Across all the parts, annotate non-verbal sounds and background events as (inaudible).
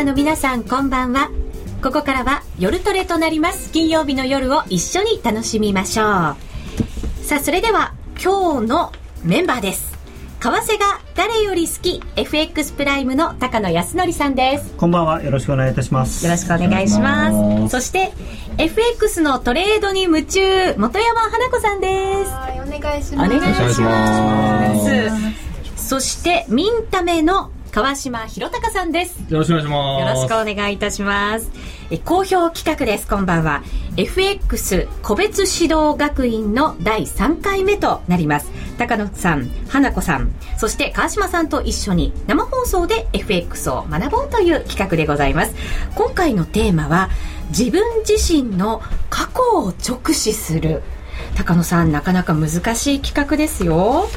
ナーの皆さんこんばんは。ここからは夜トレとなります。金曜日の夜を一緒に楽しみましょう。さあそれでは今日のメンバーです。為替が誰より好き？FX プライムの高野康則さんです。こんばんは。よろしくお願いいたします。よろしくお願いします。そして FX のトレードに夢中本山花子さんです。はいお願いします。お願いします。そしてミンタメの川島博隆さんです。よろしくお願いしますよろしくお願いいたします。え好評企画ですこんばんは FX 個別指導学院の第3回目となります。高野さん花子さんそして川島さんと一緒に生放送で FX を学ぼうという企画でございます。今回のテーマは自分自身の過去を直視する。高野さんなかなか難しい企画ですよ。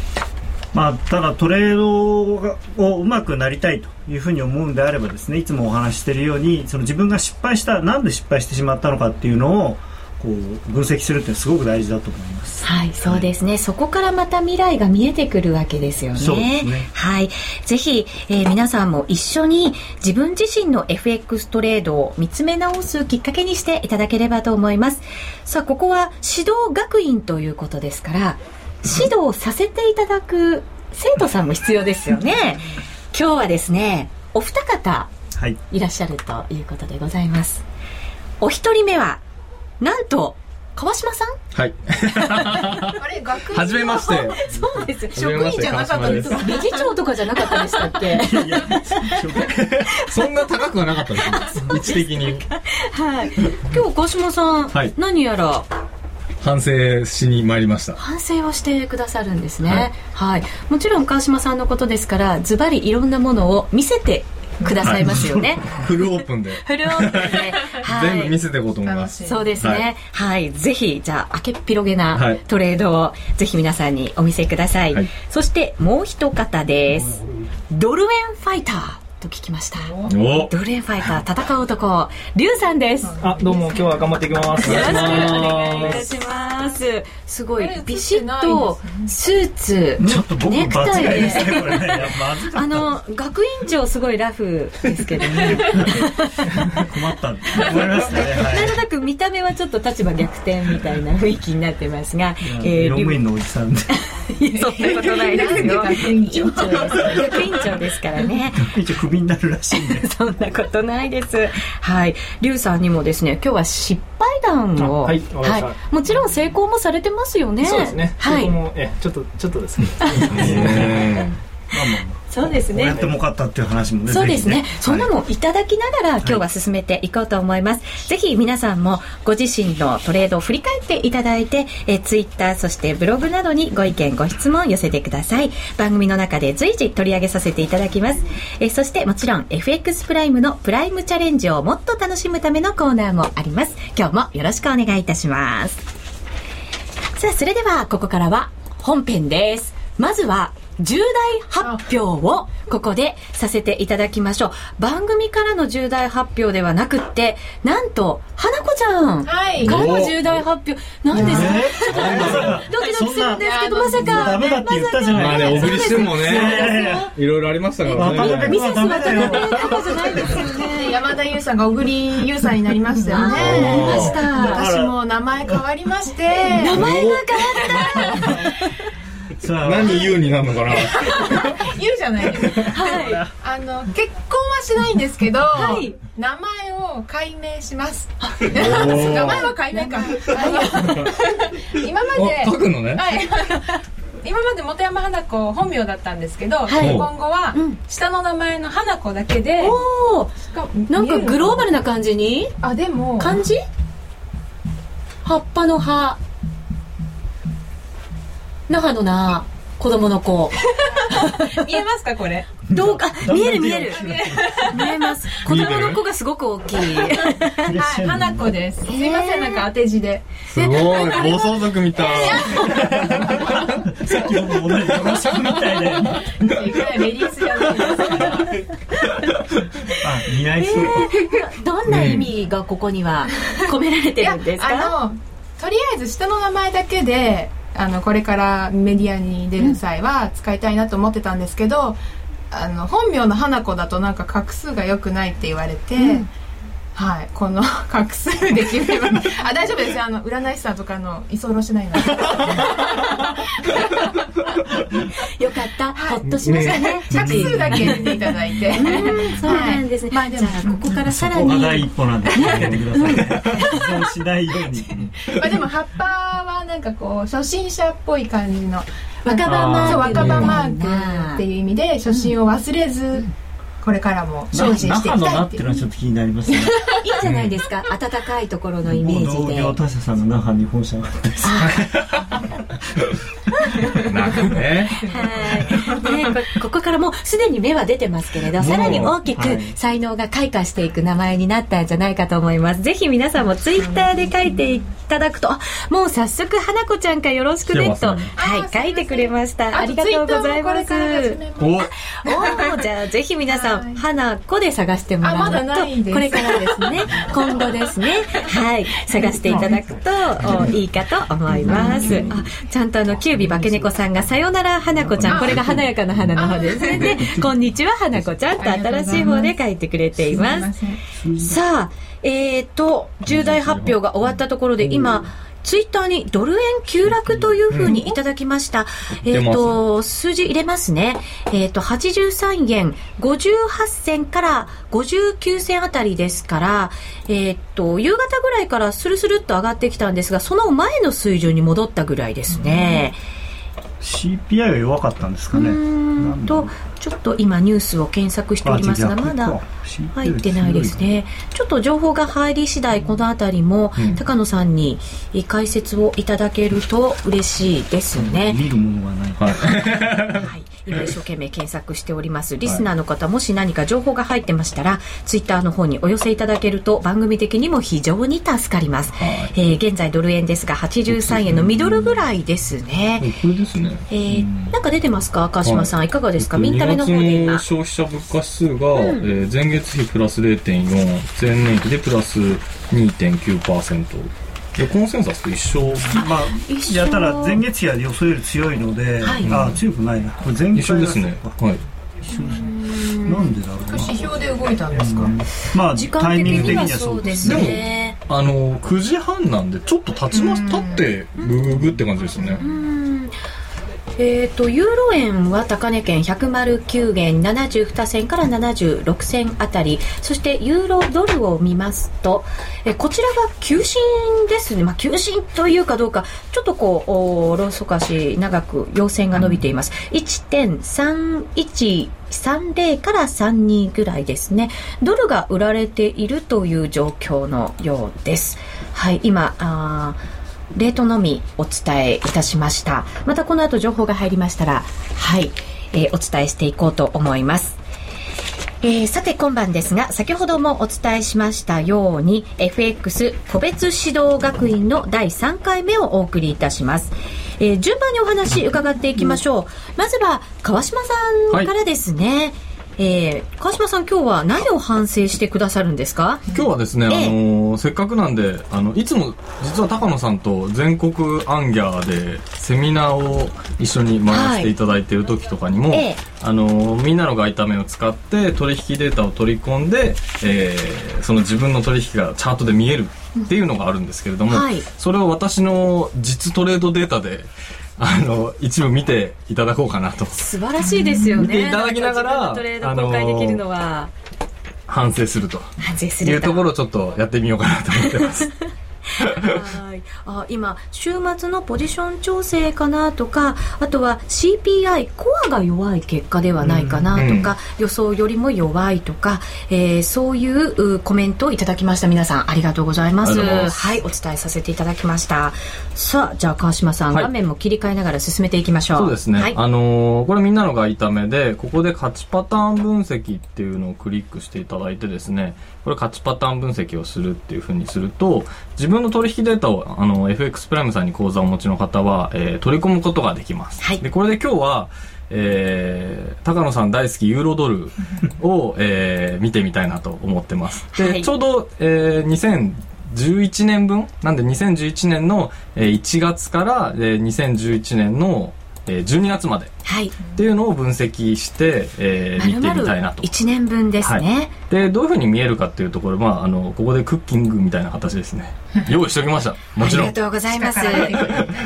まあ、ただトレードをうまくなりたいというふうに思うんであればですねいつもお話ししているようにその自分が失敗したなんで失敗してしまったのかっていうのをこう分析するってすごく大事だと思います。はいそうですね、はい、そこからまた未来が見えてくるわけですよね。ね。はい。ぜひ、えー、皆さんも一緒に自分自身の FX トレードを見つめ直すきっかけにしていただければと思います。さあここは指導学院ということですから指導させていただく生徒さんも必要ですよね。(laughs) 今日はですねお二方い。らっしゃるということでございます、お一人目はなんと川島さん？はい。(laughs) あれ学院はじめまして。そうです職員じゃなかったです。か理事長とかじゃなかったでしたっけ？(laughs) そんな高くはなかったです位置的に。はい。今日川島さん、はい、何やら反省しに参りました反省をしてくださるんですね、はい、はい、もちろん川島さんのことですからズバリいろんなものを見せてくださいますよね。(laughs) フルオープンで。(laughs) フルオープンで。(laughs) はい、全部見せていこうと思います。そうですね。はい、はい、ぜひ、じゃあ、明けっぴろげなトレードを、ぜひ皆さんにお見せください。はい、そして、もう一方です。ドル円ファイター。と聞きました。ドルエンファイター戦う男リュウさんです。あどうも今日は頑張っていきます。よろしくお願いいたします。すごいビシッとスーツネクタイ。であの学院長すごいラフですけどね困った困りましたね、なんとなく見た目はちょっと立場逆転みたいな雰囲気になってますが、えー、用務員のおじさんで。(laughs) そんなことないですよ。学 (laughs) 院長です。学院長ですからね学院長ビになるらしいんで (laughs) そんなことないです。はい。劉さんにもですね今日は失敗談をはい、はい、もちろん成功もされてますよね。そうですね。はい、えちょっとちょっとですね。(laughs) まあまあまあそうですね。やってもかったっていう話もね。そうですね。そんなもいただきながら今日は進めていこうと思います。はい、ぜひ皆さんもご自身のトレードを振り返っていただいて、えツイッターそしてブログなどにご意見ご質問寄せてください。番組の中で随時取り上げさせていただきます。えそしてもちろん FX プライムのプライムチャレンジをもっと楽しむためのコーナーもあります。今日もよろしくお願いいたします。さあ、それではここからは本編です。まずは重大発表をここでさせていただきましょう。番組からの重大発表ではなくってなんと花子ちゃん。からの重大発表。なんですか、えー、ドキドキするんですけどまさか。ダメだって言ったじゃない。まあね小栗旬もねいろいろありましたからね。ミセス渡辺とかじゃないですよね。山田優さんが小栗優さんになりましたよね。なりました。私も名前変わりまして。名前が変わった何言うになるのかな？(laughs) 言うじゃないですはい。あの結婚はしないんですけど、はい、名前を改名します。(laughs) 名前は改名か。今まで書くのね。はい。(laughs) 今まで本山花子本名だったんですけど、はい、今後は下の名前の花子だけで、おおなんかグローバルな感じに？あでも漢字？葉っぱの葉那覇のな子供の子。(laughs) 見えますかこれ？どうか？見える見える。見えます。子供の子がすごく大きい。はい花子です。すいませんなんか当て字で。すごい暴走族みたい。(laughs) さっきの同じ暴走みたいでレディースじゃないあ似合いそうどんな意味がここには込められてるんですか？あのとりあえず下の名前だけであのこれからメディアに出る際は使いたいなと思ってたんですけど、あの本名の花子だとなんか画数が良くないって言われて、うん。はい、この (laughs) 画数で決めます。あ、大丈夫ですよ。あの、占い師さんとかの居候しないので。よかった。ほっとしましたね。画数だけ見ていただいて。そうなんですね。まあ、じゃあ、ここからさらに。そこが第一歩なんで、気をつけてください。そうしないように。まあ、でも、葉っぱはなんかこう、初心者っぽい感じの。若葉マーク。若葉マークっていう意味で、初心を忘れず、これからも精進していきたいっていう。のはちょっと気になりますね。(laughs) いいじゃないですか。暖かいところのイメージで。同業他社さんが那覇に本社があったりす (laughs) なんかね。はい。ねここからもうすでに芽は出てますけれどさらに大きく才能が開花していく名前になったんじゃないかと思います。ぜひ皆さんもツイッターで書いていただくともう早速花子ちゃんからよろしくねと、はい書いてくれました。ありがとうございます。お。おじゃあぜひ皆さんん、花子で探してもらうと、これからですね、今後ですね、はい、探していただくといいかと思います。あ、ちゃんとあの、キュービ化け猫さんが、さよなら花子ちゃん、これが華やかな花の方ですね。(laughs) で、こんにちは花子ちゃん。と新しい方で書いてくれています。さあ、えっ、ー、と、重大発表が終わったところで、今、ツイッターにドル円急落というふうにいただきました。えっ、と、数字入れますね。えっ、と、83円58銭から59銭あたりですから、えっ、と、夕方ぐらいからスルスルっと上がってきたんですが、その前の水準に戻ったぐらいですね。うん CPI が弱かったんですかね。とちょっと今ニュースを検索しておりますがまだ入ってないですね。ちょっと情報が入り次第この辺りも、高野さんに解説をいただけると嬉しいですね、見るものがない、はい (laughs) 今一生懸命検索しております。リスナーの方、もし何か情報が入ってましたらツイッターの方にお寄せいただけると番組的にも非常に助かります、はい、えー、現在ドル円ですが83円のミドルぐらいですね。これですね、えー、なんか出てますか？川島さん、はい、いかがですか？ミンタメの方で今。消費者物価指数が、うん、えー、前月比プラス0.4前年比でプラス2.9%でコンセンサスと一緒。まあいやただ前月比は予想より強いので、はい、あ強くないな。これ前一緒ですね。はい。一緒ですね。なんでだろうな。指標で動いたんですか、まあタイミング的にはそうですね。でもあの9時半なんでちょっと経ちます経ってグググって感じですねえーと、ユーロ円は高値圏109円72銭から76銭あたり。そしてユーロドルを見ますとえこちらが急進ですね、まあ、急進というかどうかちょっとこうおローソク足長く陽線が伸びています、1.3130から32ぐらいですね。ドルが売られているという状況のようです。はい今あレートのみお伝えいたしました。またこの後情報が入りましたらはい、えー、お伝えしていこうと思います。えー、さて今晩ですが先ほどもお伝えしましたように FX 個別指導学院の第3回目をお送りいたします、えー、順番にお話伺っていきましょう、まずは川島さんからですね、はいえー、川島さん今日は何を反省してくださるんですか？今日はですね、えー、あのせっかくなんであのいつも実は高野さんと全国アンギャーでセミナーを一緒に回していただいている時とかにも、はい。えー、あのみんなの外為を使って取引データを取り込んで、えー、その自分の取引がチャートで見えるっていうのがあるんですけれども、はい、それを私の実トレードデータであの一部見ていただこうかなと。素晴らしいですよね。見ていただきながらトレード公開できるのは。反省すると。反省するいうところをちょっとやってみようかなと思ってます (laughs) はい。あ今週末のポジション調整かなとかあとは CPI コアが弱い結果ではないかなとか、うん。うん、予想よりも弱いとか、えー、そういうコメントをいただきました。皆さんありがとうございます。はいお伝えさせていただきました。さあじゃあ川島さん、はい、画面も切り替えながら進めていきましょう。そうですね、はい、あのー、これみんなのが痛めでここで勝ちパターン分析っていうのをクリックしていただいてですねこれ勝ちパターン分析をするっていうふうにすると自分の取引データをあの FX プライムさんに口座をお持ちの方は、えー、取り込むことができます、はい、でこれで今日はえー、高野さん大好きユーロドルを、(laughs) えー、見てみたいなと思ってます。で、はい、ちょうど、えー、2011年分？なんで2011年の1月から2011年のえー、12月まで。っていうのを分析して、えー、見てみたいなと。1年分ですね、はい、でどういうふうに見えるかっていうところ、まあ、あのここでクッキングみたいな形ですね。(laughs) 用意しておきました。もちろん。ありがとうございます。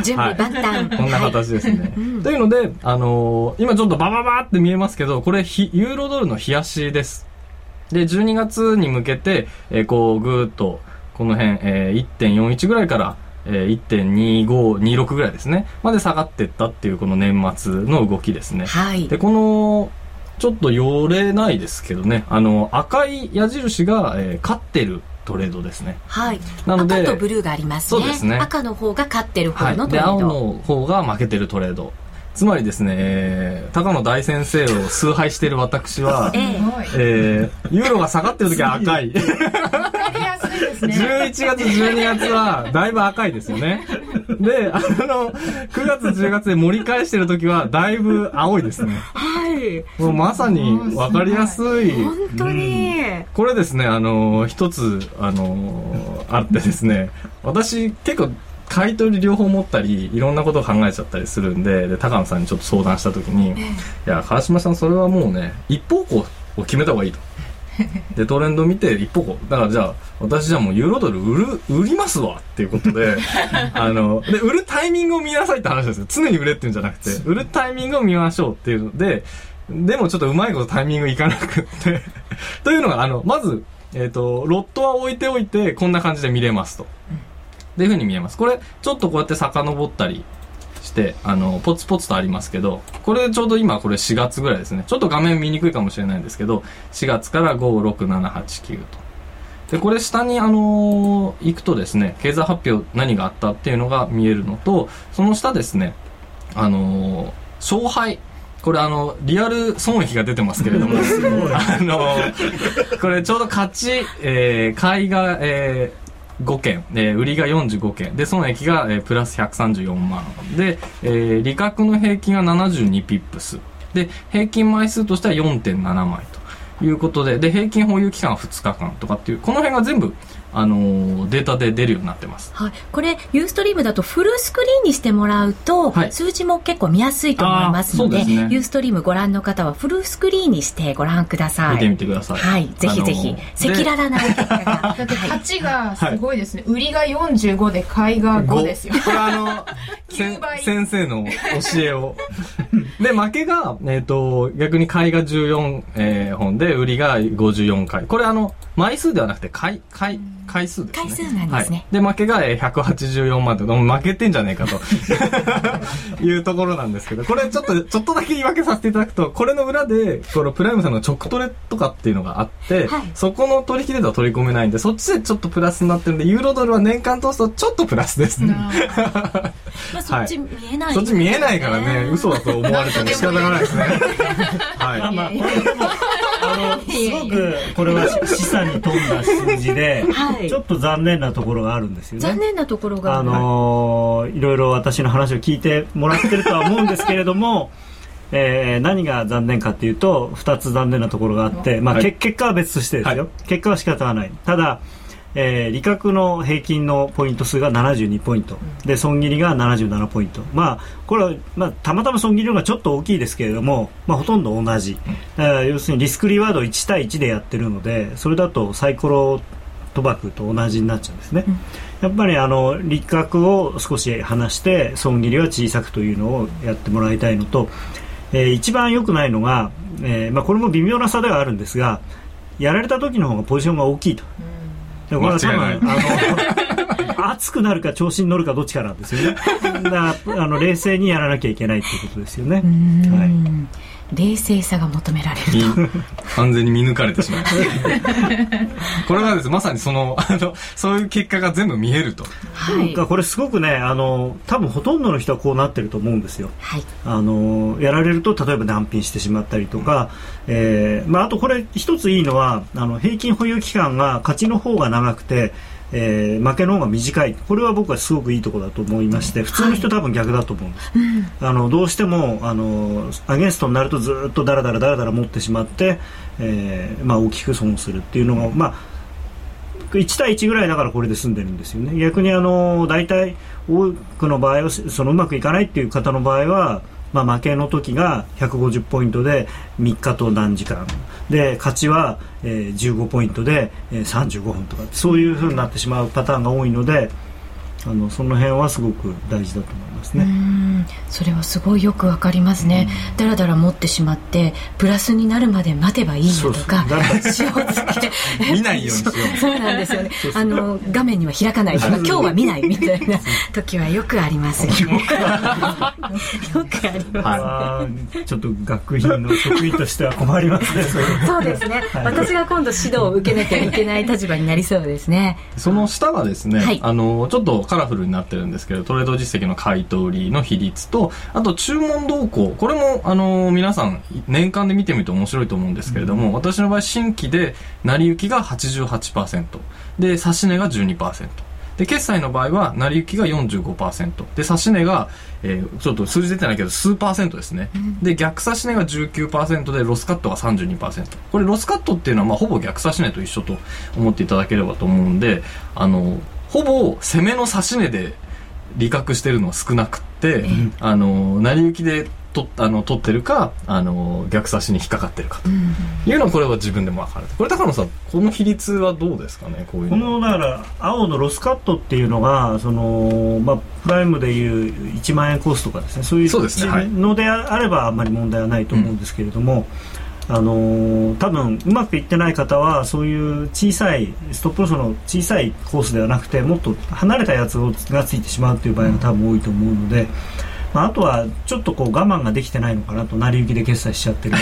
準備万端、はい、こんな形ですね、はい、というので、あのー、今ちょっとバババって見えますけどこれユーロドルの冷やしです。で12月に向けて、えー、こうぐーっとこの辺、えー、1.41ぐらいからえー、1.2526ぐらいですねまで下がっていったっていうこの年末の動きですね、はい、でこのちょっと寄れないですけどねあの赤い矢印が、えー、勝ってるトレードですね。はい。なので赤とブルーがありますね。そうですね。赤の方が勝ってる方のトレード。はい、で青の方が負けてるトレード。つまりですね、えー、高野大先生を崇拝している私は、(laughs) えー、えー、ユーロが下がってる時は赤い。11月、12月は、だいぶ赤いですよね。で、あの、9月、10月で盛り返してる時は、だいぶ青いですね。はい。もうまさに分かりやすい。本当に、これですね、あの、一つ、あの、あってですね、私、結構、買い取り両方持ったりいろんなことを考えちゃったりするんでで高野さんにちょっと相談した時に「いや川島さんそれはもうね一方向を決めた方がいい」と。(laughs) でトレンド見て一方向。だからじゃあ私じゃあもうユーロドル売る売りますわっていうことで (laughs) あので売るタイミングを見なさいって話ですよ。常に売れっていうんじゃなくて売るタイミングを見ましょうっていうのででもちょっとうまいことタイミングいかなくってというのがあのまず、えっ、ー、とロットは置いておいてこんな感じで見れますと。っていうふうに見えます。これ、ちょっとこうやって遡ったりして、あの、ポツポツとありますけど、これちょうど今これ4月ぐらいですね。ちょっと画面見にくいかもしれないんですけど、4月から5、6、7、8、9と。で、これ下にあのー、行くとですね、経済発表何があったっていうのが見えるのと、その下ですね、あのー、勝敗。これあの、リアル損益が出てますけれども、(laughs) あのー、これちょうど勝ち、えー、買いが、えー、5件、えー、売りが45件で損益が、えー、プラス134万。で、えー、利確の平均が72ピップス。で平均枚数としては4.7枚ということで。で平均保有期間は2日間とかっていう。この辺が全部あのデータで出るようになってます、はい、これユーストリームだとフルスクリーンにしてもらうと、はい、数字も結構見やすいと思いますのでユーストリームご覧の方はフルスクリーンにしてご覧ください。見てみてください。はい。ぜひぜひ。赤裸々な結果が。だって勝ちがすごいですね、はい、売りが45で買いが5ですよ。これあの (laughs) 先生の教えを。で負けが、えーと、逆に買いが14、えー、本で売りが54回。これあの枚数ではなくて買い買い回数ですね。回数なんですね。はい、で、負けが184万と、負けてんじゃねえかと (laughs) いうところなんですけど、これちょっと、ちょっとだけ言い訳させていただくと、これの裏で、このプライムさんの直トレとかっていうのがあって、はい、そこの取引データは取り込めないんで、そっちでちょっとプラスになってるんで、ユーロドルは年間通すとちょっとプラスですね。(laughs) まあ、そっち見えない、ね、そっち見えないからね、嘘だと思われても仕方がないですね。はい。まあ、あの、すごく、これは示唆に富んだ数字で、はい、ちょっと残念なところがあるんですよね。残念なところがあのー、いろいろ私の話を聞いてもらってるとは思うんですけれども、(laughs) えー、何が残念かというと2つ残念なところがあって、まあ、はい、結果は別としてですよ、はい、結果は仕方がない。ただえー、利確の平均のポイント数が72ポイント。で損切りが77ポイント、まあ、これは、まあ、たまたま損切りのがちょっと大きいですけれども、まあ、ほとんど同じ、要するにリスクリワード1対1でやってるのでそれだとサイコロ賭博と同じになっちゃうんですね、うん、やっぱりあの利確を少し離して損切りは小さくというのをやってもらいたいのと、えー、一番良くないのが、えーまあ、これも微妙な差ではあるんですがやられた時の方がポジションが大きいと。うんでこれは多分あの熱くなるか調子に乗るかどっちかなんですよね。だあの冷静にやらなきゃいけないっていうことですよね、はい、冷静さが求められると。完全に見抜かれてしまいます。(laughs) これがですまさにそのあのそういう結果が全部見えると、はい、これすごくねあの多分ほとんどの人はこうなってると思うんですよ、はい、あのやられると例えば難品してしまったりとか、うん、えー、まあ、あとこれ一ついいのはあの平均保有期間が勝ちの方が長くてえー、負けの方が短い。これは僕はすごくいいところだと思いまして普通の人多分逆だと思うんです、はい、あのどうしてもあのアゲンストになるとずっとだらだらだらだら持ってしまって、えーまあ、大きく損するっていうのが、まあ、1対1ぐらいだからこれで済んでるんですよね。逆にあの大体多くの場合はそのうまくいかないっていう方の場合はまあ、負けの時が150ポイントで3日と何時間。で勝ちは、えー、15ポイントで、えー、35分とか。そういうふうになってしまうパターンが多いのであのその辺はすごく大事だと思います。ね。それはすごいよくわかりますね、だらだら持ってしまってプラスになるまで待てばいいやとか塩つけ見ないようにしよ (laughs) う。そうなんですよね。あの画面には開かないとか今日は見ないみたいな時はよくあります。よ (laughs) ねよくあります、ね、ちょっと学院の職員としては困りますねそうですね、はい、私が今度指導を受けなきゃいけない立場になりそうですね。その下はですね、はい、あのちょっとカラフルになってるんですけどトレード実績の買い取りの比率とあと注文動向。これもあの皆さん年間で見てみると面白いと思うんですけれども、うん、私の場合新規で成り行きが88%で指値が12%で決済の場合は成り行きが45%で指値が、えー、ちょっと数字出てないけど数パーセントですね、うん、で逆指値が19%でロスカットが32%これロスカットっていうのはまあほぼ逆指値と一緒と思っていただければと思うんであのほぼ攻めの指し値で利確してるのは少なくて、あの成り行きでとあの取ってるかあの逆差しに引っかかってるか。というのはこれは自分でも分かる。これ高野さんこの比率はどうですかね？こういうこのだから青のロスカットっていうのがその、まあ、プライムでいう1万円コースとかですね。そういうのであればあんまり問題はないと思うんですけれども、うんあのー、多分うまくいってない方はそういう小さいストップロスの小さいコースではなくてもっと離れたやつがついてしまうという場合が多分多いと思うので、(laughs) まあ、あとはちょっとこう我慢ができてないのかなと成り行きで決済しちゃってる。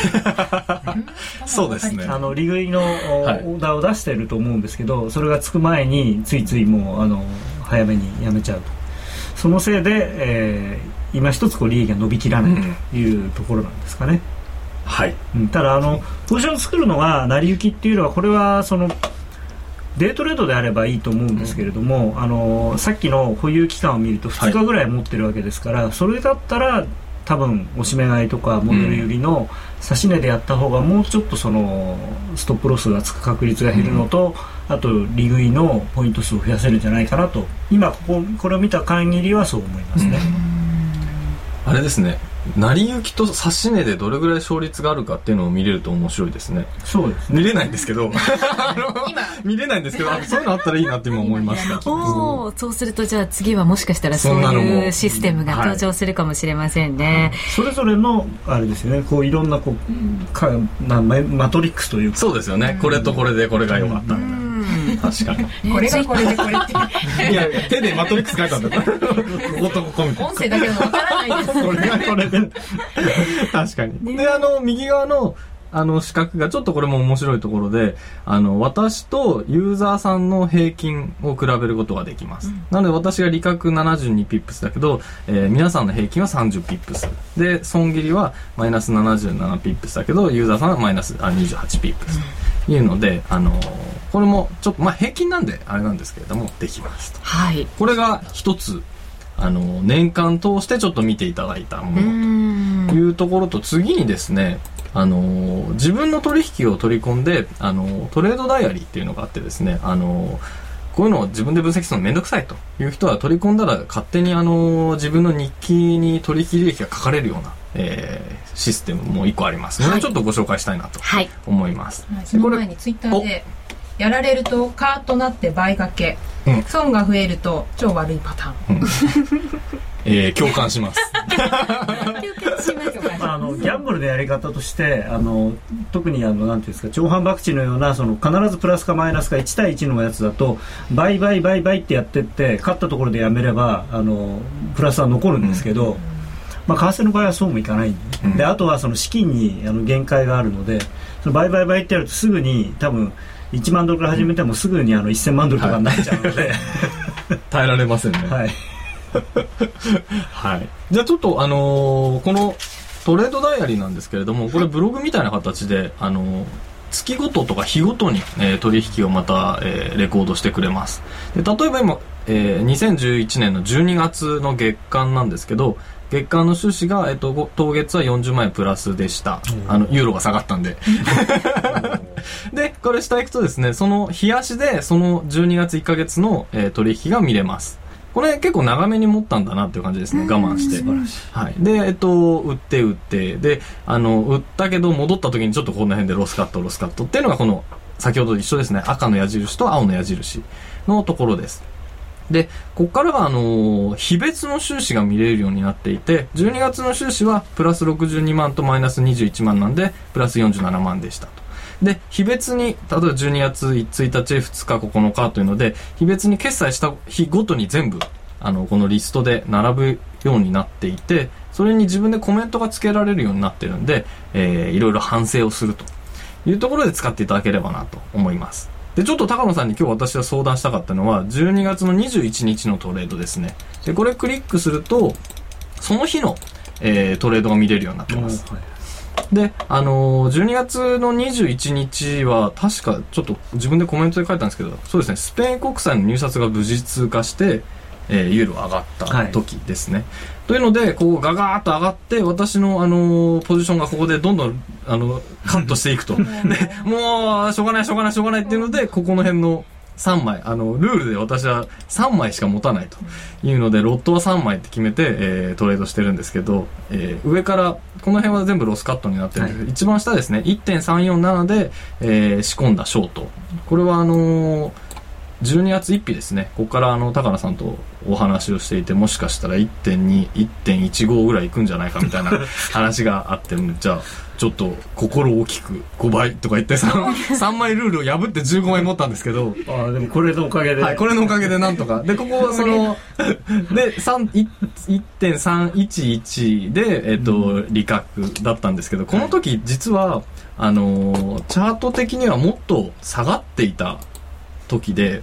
そうですね。(laughs) あの利食いのオーダーを出してると思うんですけど、それがつく前についついもうあの早めにやめちゃうと。そのせいで、えー、今一つこう利益が伸びきらないというところなんですかね。うんはい、ただあのポジションを作るのが成り行きっていうのはこれはそのデートレードであればいいと思うんですけれども、うん、あのさっきの保有期間を見ると2日ぐらい持ってるわけですから、はい、それだったら多分おしめ買いとかモデル売りの指し値でやった方がもうちょっとそのストップロスがつく確率が減るのと、うん、あと利食いのポイント数を増やせるんじゃないかなと今こここれを見た限りはそう思いますね。あれですね成り行きと指し値でどれぐらい勝率があるかっていうのを見れると面白いですね。そうです、ね、見れないんですけど。(laughs) 見れないんですけどそういうのあったらいいなって今思いました。おおそうするとじゃあ次はもしかしたらそういうシステムが登場するかもしれませんね、はい、それぞれのあれですよねこういろんなこうかなマトリックスというか。そうですよね。これとこれでこれが良かったみたいな確かに。(laughs) これがこれでこれって。(laughs) いや、手でマトリックス書いたんだから。こことここみたいな。音声だけでもわからないです。これがこれで。確かに。で、あの、右側の、あの、四角がちょっとこれも面白いところで、あの、私とユーザーさんの平均を比べることができます。うん、なので私が利確72ピップスだけど、えー、皆さんの平均は30ピップス。で、損切りはマイナス77ピップスだけど、ユーザーさんはマイナスあ28ピップス。というので、あのーこれもちょっとまあ平均なんであれなんですけれどもできますと、はい、これが一つあの年間通してちょっと見ていただいたものというところと次にですねあの自分の取引を取り込んであのトレードダイアリーっていうのがあってですねあのこういうのを自分で分析するのめんどくさいという人は取り込んだら勝手にあの自分の日記に取引履歴が書かれるような、えー、システムも一個ありますので、はい、ちょっとご紹介したいなと思います。はい、その前にツイッターでやられるとカーとなって倍掛け、うん、損が増えると超悪いパターン、うん、えー、共感します。あのギャンブルのやり方としてあの特にあのなんていうんですか長反博打のようなその必ずプラスかマイナスか1対1のやつだと倍倍倍倍ってやってって勝ったところでやめればあのプラスは残るんですけど、うん、まあ、為替の場合はそうもいかない。んでうん、であとはその資金にあの限界があるのでその倍倍倍ってやるとすぐに多分1万ドルから始めてもすぐにあの1000万ドルとかになっちゃうので、はい、(laughs) 耐えられませんね。はい、(laughs) はい、じゃあちょっとあのー、このトレードダイアリーなんですけれどもこれブログみたいな形で、あのー、月ごととか日ごとに、えー、取引をまた、えー、レコードしてくれますで例えば今、えー、2011年の12月の月間なんですけど月間の収支が、えっと、当月は40万円プラスでした。あの、ユーロが下がったんで。(laughs) で、これ下行くとですね、その日足で、その12月1ヶ月の、えー、取引が見れます。これ結構長めに持ったんだなっていう感じですね。我慢して。はい。で、えっと、売って売って、で、あの、売ったけど戻った時にちょっとこの辺でロスカット、ロスカットっていうのがこの、先ほど一緒ですね。赤の矢印と青の矢印のところです。で、ここからは、あのー、日別の収支が見れるようになっていて、12月の収支はプラス62万とマイナス21万なんで、プラス47万でしたと。で、日別に、例えば12月1日、2日、9日というので、日別に決済した日ごとに全部、あの、このリストで並ぶようになっていて、それに自分でコメントが付けられるようになってるんで、えー、いろいろ反省をするというところで使っていただければなと思います。で、ちょっと高野さんに今日私は相談したかったのは、12月の21日のトレードですね。で、これクリックすると、その日の、えー、トレードが見れるようになってます。はいで、あのー、12月の21日は、確か、ちょっと自分でコメントで書いたんですけど、そうですね、スペイン国債の入札が無事通過して、えー、ユーロ上がった時ですね。はい、というので、こう、ガガーッと上がって、私の、あのー、ポジションがここでどんどん、あの、カットしていくと。で、もう、しょうがない、しょうがない、しょうがないっていうので、ここの辺の、3枚。あの、ルールで私は3枚しか持たないというので、ロットは3枚って決めて、えー、トレードしてるんですけど、えー、上から、この辺は全部ロスカットになってるんですけど、はい、一番下ですね、1.347で、えー、仕込んだショート。これはあのー、12月1日ですね。ここからあの、高野さんとお話をしていて、もしかしたら1.2、1.15ぐらいいくんじゃないかみたいな話があって、じゃあ、ちょっと心大きく5倍とか言って 3, 3 (laughs) 枚ルールを破って15枚持ったんですけどああでもこれのおかげではいこれのおかげでなんとか。でここそので1.311でえっ、ー、と、うん、利確だったんですけどこの時実はあのチャート的にはもっと下がっていた時で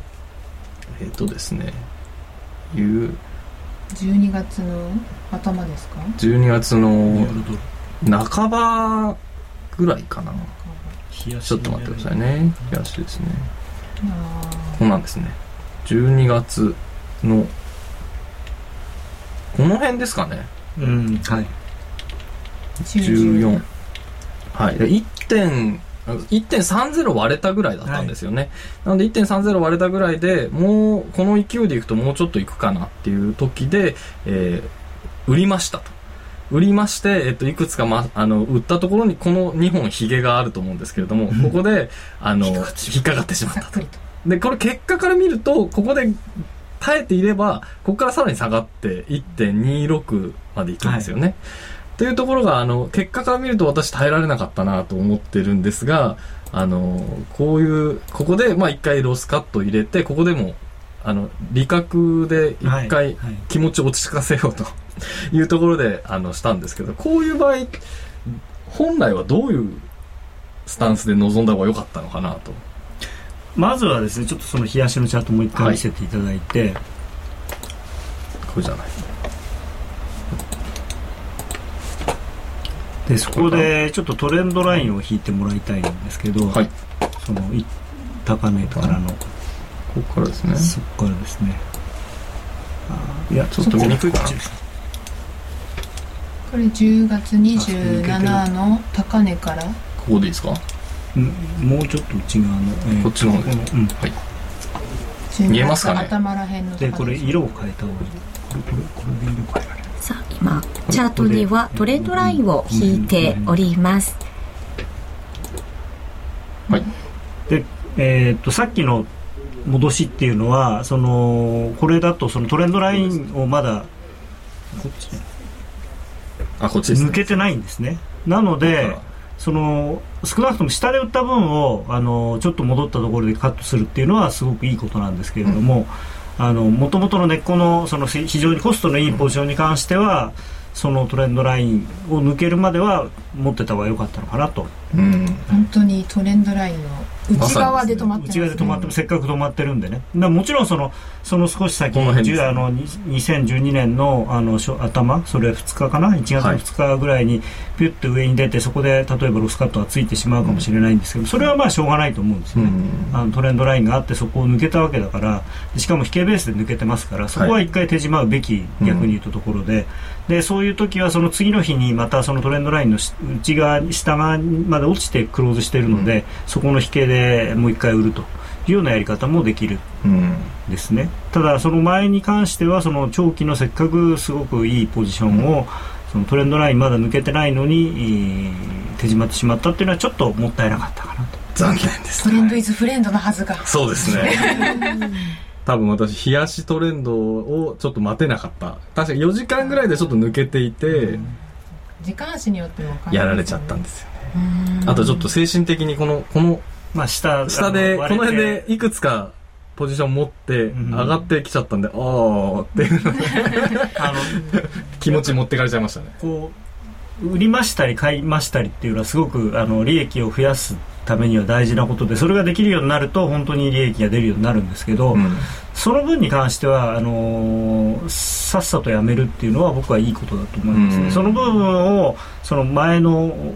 えっ、ー、とですねいう12月の頭ですか？12月の半ばぐらいかな。ちょっと待ってくださいね。冷やしですね。こんなんですね。12月のこの辺ですかね。うんはい。14はい。1 1.30割れたぐらいだったんですよね、はい、なので1.30割れたぐらいでもうこの勢いでいくともうちょっといくかなっていう時で、えー、売りましたと売りまして、えっと、いくつか、ま、あの、売ったところにこの2本ヒゲがあると思うんですけれども、ここで、あの、引っかかってしまったと。で、これ結果から見ると、ここで耐えていれば、ここからさらに下がって1.26までいくんですよね。はい、というところが、あの、結果から見ると私耐えられなかったなと思ってるんですが、あの、こういう、ここで、まあ一回ロスカット入れて、ここでも、あの、理覚で一回気持ち落ち着かせようと。い (laughs) うところであのしたんですけどこういう場合本来はどういうスタンスで臨んだ方が良かったのかなと。まずはですねちょっとその冷やしのチャートもう一回見せていただいて、はい、これじゃない。でそこでちょっとトレンドラインを引いてもらいたいんですけど、はい、その高値からの。ここからですね。そこからですね。いやちょっと見にくいかなこれ10月27の高値から。ここでいいですか？うんもうちょっと内側の、えー、こっちの方で、うん、はい。見えますかね？頭らへんのでこれ色を変えた方がいい。これこれこれで色変えられる。さあ今チャートにはトレンドラインを引いております。はい。でえー、っとさっきの戻しっていうのはそのこれだとそのトレンドラインをまだこっちあこっちです、ね、抜けてないんですね。なのでその少なくとも下で売った分をあのちょっと戻ったところでカットするっていうのはすごくいいことなんですけれどももともとの根っこのその非常にコストのいいポジションに関しては、そのトレンドラインを抜けるまでは持ってた方が良かったのかなと、うん、本当にトレンドラインの内側で止まってね、内側で止まってせっかく止まってるんでね。もちろんそのその少し先あの2012年のあの頭それ2日かな？1月の2日ぐらいにピュッと上に出てそこで例えばロスカットがついてしまうかもしれないんですけどそれはまあしょうがないと思うんですよね、うん、あのトレンドラインがあってそこを抜けたわけだからしかも引けベースで抜けてますからそこは一回手締まうべき、逆に言うとところで、でそういう時はその次の日にまたそのトレンドラインの内側下側まで落ちてクローズしているので、そこの引けででもう一回売るというようなやり方もできる。ですね、ただその前に関してはその長期のせっかくすごくいいポジションをそのトレンドラインまだ抜けてないのに、手締まってしまったっていうのはちょっともったいなかったかなと。残念です、ね、トレンドイズフレンドのはずが。そうですね (laughs) 多分私冷やしトレンドをちょっと待てなかった。確かに4時間ぐらいでちょっと抜けていて、うん、時間足によってもやられちゃったんですよね。あとちょっと精神的にこのこのまあ下下でこの辺でいくつかポジション持って上がってきちゃったんで、うん、ああっていう。あの (laughs) 気持ち持ってかれちゃいましたね。こう売りましたり買いましたりっていうのはすごくあの利益を増やすためには大事なことでそれができるようになると本当に利益が出るようになるんですけど、うん、その分に関してはあのー、さっさとやめるっていうのは僕はいいことだと思いますね、うん、その部分をその前の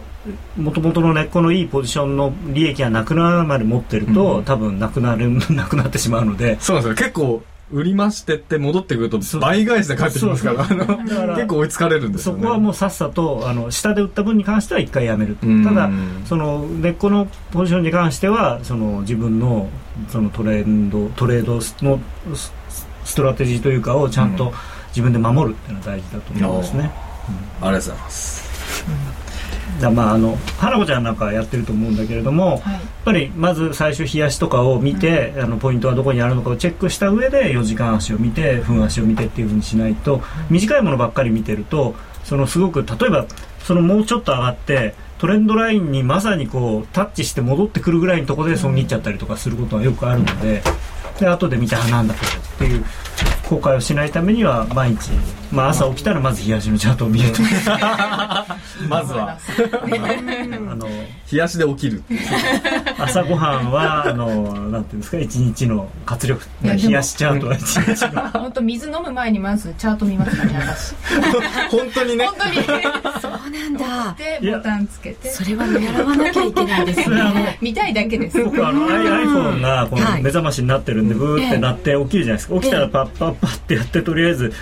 もともとの根っこのいいポジションの利益がなくなるまで持ってると、うん、多分なくなる (laughs) なくなってしまうので。そうなんですよ。結構売りましてって戻ってくると倍返しで帰ってきますから結構追いつかれるんですよ、ね、そこはもうさっさとあの下で売った分に関しては一回やめるただその根っこのポジションに関してはその自分のそのトレンドトレードのストラテジーというかをちゃんと自分で守るっていうのは大事だと思いますね、うん、ありがとうございます、うんだまああの花子ちゃんなんかやってると思うんだけれども、はい、やっぱりまず最初冷やしとかを見て、うん、あのポイントはどこにあるのかをチェックした上で4時間足を見て分足を見てっていうふうにしないと短いものばっかり見てるとそのすごく例えばそのもうちょっと上がってトレンドラインにまさにこうタッチして戻ってくるぐらいのところで損切っちゃったりとかすることがよくあるのでで後で見てあなんだこれっていう後悔をしないためには毎日、まあ、朝起きたらまず冷やしのチャートを見ると (laughs) まずは。あの冷やしで起きる。朝ごはんはあのなんていうんですか一日の活力。冷やしチャートは一日の。(laughs) 本当水飲む前にまずチャート見ますからね (laughs) 本当にね。本当に。そうなんだ。でボタンつけて。それは見習わなきゃいけないですね。見たいだけです。僕あの iPhone がこの目覚ましになってるんで、ブーってなって起きるじゃないですか。起きたらパッパッパってやってとりあえず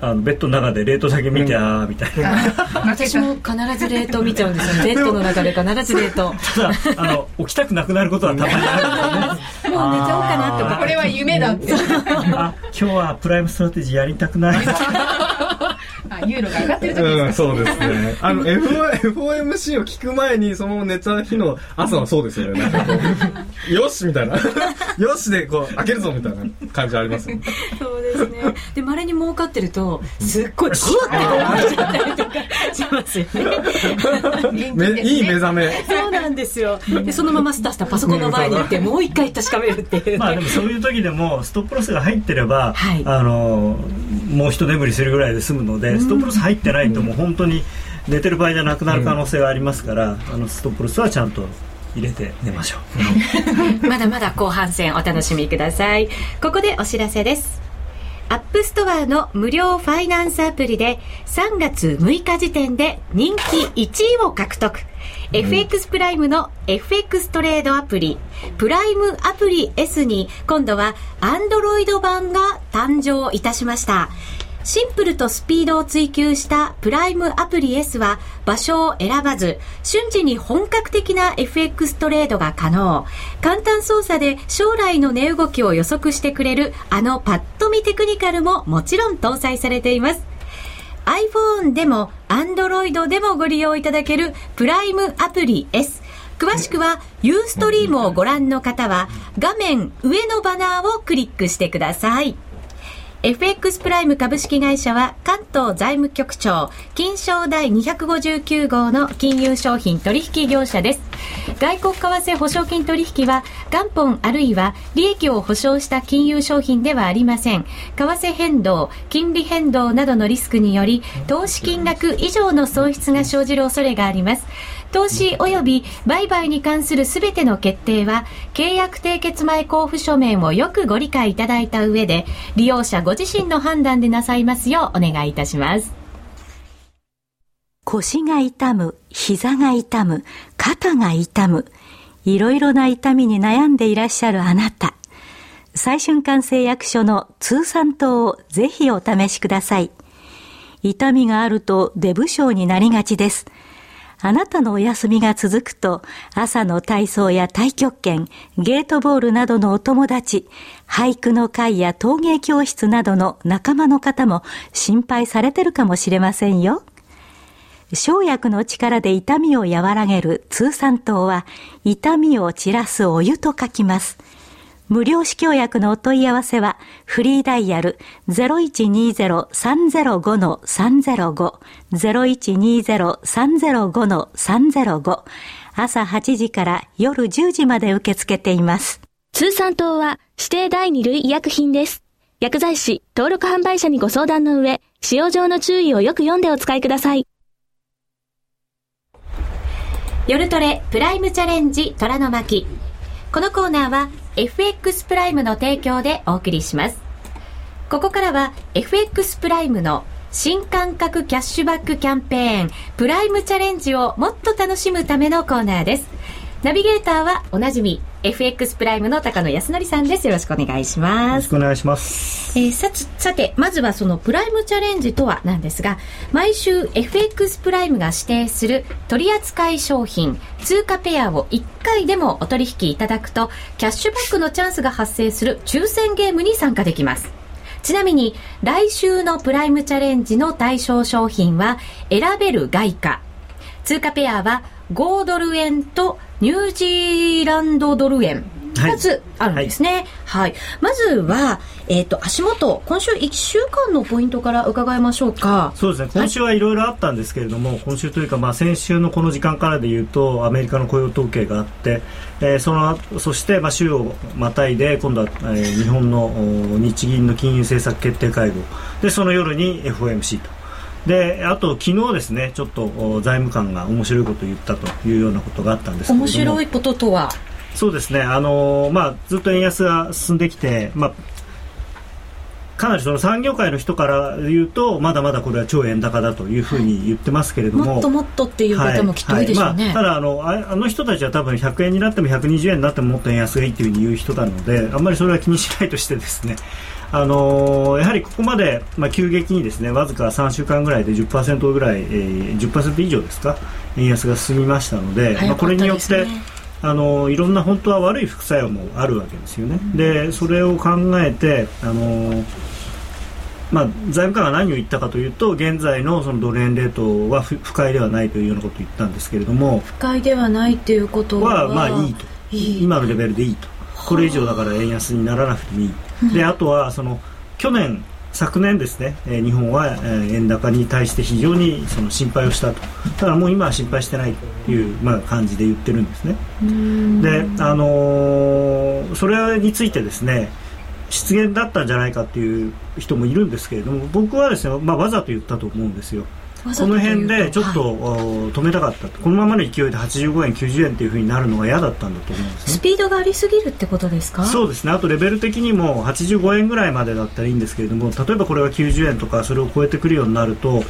あのベッドの中で冷凍だけ見て、うん、ああみたいな。(laughs) 私も必ず冷凍見ちゃうんですよ。ベッドの中で必ず冷凍ただあの (laughs) 起きたくなくなることはたまにあるんで。ねもう寝ちゃおうかなとか。これは夢だって。あ今日はプライムストラテジーやりたくない (laughs) あユーロが上がってる時ですか、うん、そうですね。あの FOMC を聞く前にそのまま寝た日の朝はそうですよね。(laughs) よしみたいな。(laughs) よしでこう開けるぞみたいな感じありますよね。そうですね。でまれに儲かってるとすっごいシュッてこうちゃったりとかしますよ (laughs) ね。いい目覚め。そうなんですよ。でそのままスタスタパソコンの前に行ってもう一回確かめるっていう。まあでもそういう時でもストップロスが入ってれば、はい、あのもう一眠りするぐらいで済むのでストップロス入ってないともう本当に寝てる場合じゃなくなる可能性がありますから、あのストップロスはちゃんと入れて寝ましょう。(laughs) まだまだ後半戦お楽しみください。ここでお知らせです。アップストアの無料ファイナンスアプリで3月6日時点で人気1位を獲得。FX プライムの FX トレードアプリ、プライムアプリ S に今度は Android 版が誕生いたしました。シンプルとスピードを追求したプライムアプリ S は場所を選ばず、瞬時に本格的な FX トレードが可能。簡単操作で将来の値動きを予測してくれるあのパッと見テクニカルももちろん搭載されています。iPhone でも Android でもご利用いただけるプライムアプリ S。詳しくはユーストリームをご覧の方は画面上のバナーをクリックしてください。FX プライム株式会社は関東財務局長金賞第259号の金融商品取引業者です。外国為替保証金取引は元本あるいは利益を保証した金融商品ではありません。為替変動金利変動などのリスクにより投資金額以上の損失が生じる恐れがあります。投資及び売買に関するすべての決定は、契約締結前交付書面をよくご理解いただいた上で、利用者ご自身の判断でなさいますようお願いいたします。腰が痛む、膝が痛む、肩が痛む、いろいろな痛みに悩んでいらっしゃるあなた。最春館製薬所の通産糖をぜひお試しください。痛みがあるとデブ症になりがちです。あなたのお休みが続くと、朝の体操や太極拳、ゲートボールなどのお友達、俳句の会や陶芸教室などの仲間の方も心配されてるかもしれませんよ。生薬の力で痛みを和らげる通産糖は、痛みを散らすお湯と書きます。無料試供薬のお問い合わせは、フリーダイヤル0120-305-305、0120-305-305、朝8時から夜10時まで受け付けています。通産糖は指定第2類医薬品です。薬剤師、登録販売者にご相談の上、使用上の注意をよく読んでお使いください。夜トレプライムチャレンジ虎の巻。このコーナーは FX プライムの提供でお送りします。ここからは FX プライムの新感覚キャッシュバックキャンペーンプライムチャレンジをもっと楽しむためのコーナーです。ナビゲーターはおなじみ FX プライムの高野康則さんです。よろしくお願いします。よろしくお願いします。えー、ささて、まずはそのプライムチャレンジとはなんですが、毎週 FX プライムが指定する取扱商品、通貨ペアを1回でもお取引いただくと、キャッシュバックのチャンスが発生する抽選ゲームに参加できます。ちなみに、来週のプライムチャレンジの対象商品は、選べる外貨。通貨ペアは、5ドル円とニュージーランドドル円2つあるんですね。はい。はい、まずは、えっ、ー、と、足元、今週1週間のポイントから伺いましょうか。そうですね。今週はいろいろあったんですけれども、はい、今週というか、まあ、先週のこの時間からで言うと、アメリカの雇用統計があって、えー、その、そして、まあ、週をまたいで、今度は、えー、日本の日銀の金融政策決定会合。で、その夜に FOMC と。であと昨日ですねちょっと財務官が面白いことを言ったというようなことがあったんですけど面白いこととは？そうですね。あの、まあ、ずっと円安が進んできて、まあ、かなりその産業界の人から言うとまだまだこれは超円高だというふうに言ってますけれども、もっともっとっていう方もきっと多いでしょうね、はい。はいまあ、ただあのあの人たちは多分100円になっても120円になってももっと円安がいいというふうに言う人なのであんまりそれは気にしないとしてですねあのー、やはりここまで、まあ、急激にですねわずか3週間ぐらいで10%ぐらい、えー、10%以上ですか円安が進みましたので、ね、まあ、これによってあのいろんな本当は悪い副作用もあるわけですよね。でそれを考えてあのまあ、財務官が何を言ったかというと現在のそのドル円レートは不快ではないというようなことを言ったんですけれども不快ではないということはまあいいと。今のレベルでいいとこれ以上だから円安にならなくてもいい。であとはその去年昨年ですね、え日本は、え円高に対して非常にその心配をしたと。ただもう今は心配してないという、まあ、感じで言ってるんですね。で、あのー、それについてですね失言だったんじゃないかっていう人もいるんですけれども僕はですね、まあ、わざと言ったと思うんですよこの辺でちょっと、はい、止めたかった。このままの勢いで85円90円っていうふうになるのが嫌だったんだと思うんです、ね、スピードがありすぎるってことですか？そうですね。あとレベル的にも85円ぐらいまでだったらいいんですけれども例えばこれが90円とかそれを超えてくるようになると